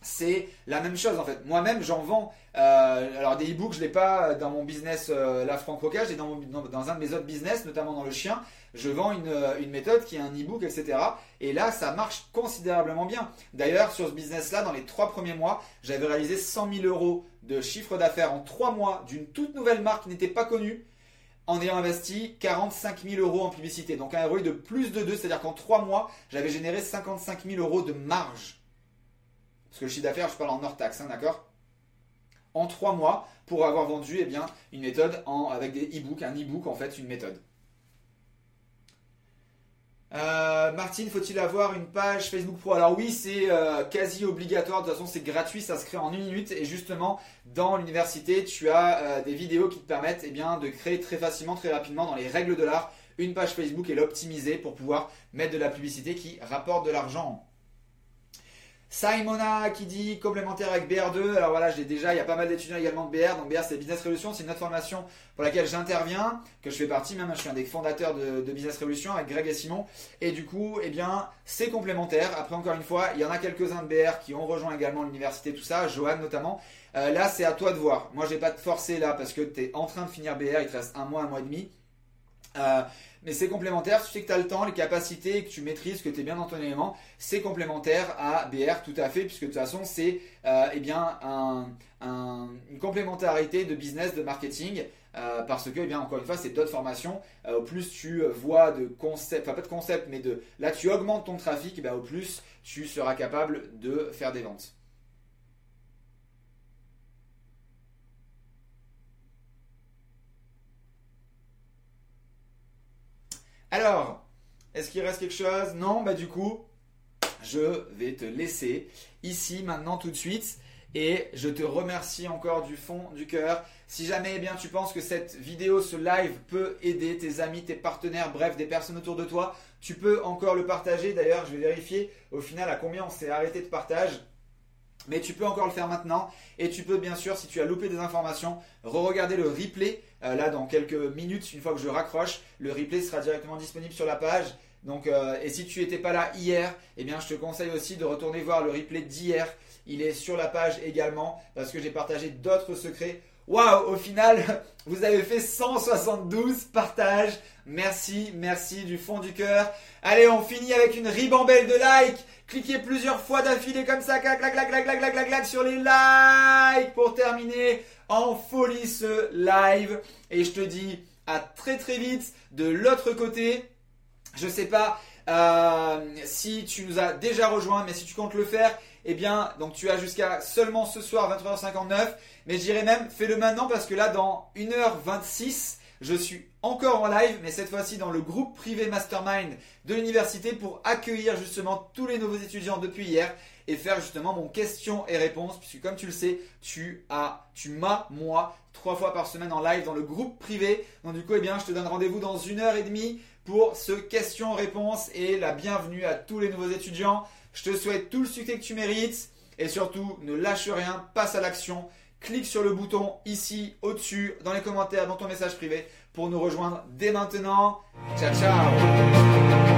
c'est la même chose en fait. Moi-même, j'en vends. Euh, alors des e-books, je l'ai pas dans mon business euh, la Franck Roca, j'ai dans, dans, un de mes autres business, notamment dans le chien je vends euh, une, méthode qui est un e-book, etc. Et là, ça marche considérablement bien. D'ailleurs, sur ce business-là, dans les trois premiers mois, j'avais réalisé 100 000 euros de chiffre d'affaires en trois mois d'une toute nouvelle marque qui n'était pas connue en ayant investi 45 000 euros en publicité. Donc un ROI de plus de 2, c'est-à-dire qu'en trois mois, j'avais généré 55 000 euros de marge. Parce que le chiffre d'affaires, je parle en hors taxe, hein, d'accord? En trois mois, pour avoir vendu eh bien, une méthode avec des e-books, un e-book en fait, une méthode. Euh, Martine, faut-il avoir une page Facebook Pro? Alors oui, c'est euh, quasi obligatoire. De toute façon, c'est gratuit, ça se crée en une minute. Et justement, dans l'université, tu as euh, des vidéos qui te permettent eh de créer très facilement, très rapidement, dans les règles de l'art, une page Facebook et l'optimiser pour pouvoir mettre de la publicité qui rapporte de l'argent. Simona qui dit complémentaire avec BR2. Alors voilà, j'ai déjà, il y a pas mal d'étudiants également de BR. Donc BR, c'est Business Revolution. C'est une autre formation pour laquelle j'interviens, que je fais partie même. Je suis un des fondateurs de, Business Revolution avec Greg et Simon. Et du coup, eh bien, c'est complémentaire. Après, encore une fois, il y en a quelques-uns de BR qui ont rejoint également l'université, tout ça. Johan notamment. Euh, là, c'est à toi de voir. Moi, je vais pas te forcer là parce que tu es en train de finir BR. Il te reste un mois, un mois et demi. Euh, mais c'est complémentaire. Tu sais que tu as le temps, les capacités, que tu maîtrises, que tu es bien dans ton élément, c'est complémentaire à BR tout à fait, puisque de toute façon, c'est euh, eh bien une complémentarité de business, de marketing. Euh, parce que, eh bien, encore une fois, c'est d'autres formations. au plus tu vois de concepts, enfin pas de concepts, mais de là tu augmentes ton trafic, eh au plus tu seras capable de faire des ventes. Alors, est-ce qu'il reste quelque chose? Non, bah du coup, je vais te laisser ici maintenant tout de suite. Et je te remercie encore du fond du cœur. Si jamais eh bien, tu penses que cette vidéo, ce live peut aider tes amis, tes partenaires, bref, des personnes autour de toi, tu peux encore le partager. D'ailleurs, je vais vérifier au final à combien on s'est arrêté de partage. Mais tu peux encore le faire maintenant. Et tu peux bien sûr, si tu as loupé des informations, re-regarder le replay. Euh, là, dans quelques minutes, une fois que je raccroche, le replay sera directement disponible sur la page. Donc, euh, et si tu n'étais pas là hier, eh je te conseille aussi de retourner voir le replay d'hier. Il est sur la page également parce que j'ai partagé d'autres secrets. Waouh, au final, (laughs) vous avez fait 172 partages. Merci, merci du fond du cœur. Allez, on finit avec une ribambelle de likes. Cliquez plusieurs fois d'affilée comme ça, clac, sur les likes pour terminer en folie ce live. Et je te dis à très très vite de l'autre côté. Je sais pas euh, si tu nous as déjà rejoint, mais si tu comptes le faire, eh bien, donc tu as jusqu'à seulement ce soir 23h59. Mais je dirais même, fais-le maintenant parce que là, dans 1h26, je suis encore en live, mais cette fois-ci dans le groupe privé Mastermind de l'université pour accueillir justement tous les nouveaux étudiants depuis hier et faire justement mon question et réponse, puisque comme tu le sais, tu as, tu m'as, moi, trois fois par semaine en live dans le groupe privé. Donc du coup, eh bien, je te donne rendez-vous dans une heure et demie pour ce question-réponse et la bienvenue à tous les nouveaux étudiants. Je te souhaite tout le succès que tu mérites et surtout ne lâche rien, passe à l'action. Clique sur le bouton ici au-dessus dans les commentaires, dans ton message privé pour nous rejoindre dès maintenant. Ciao ciao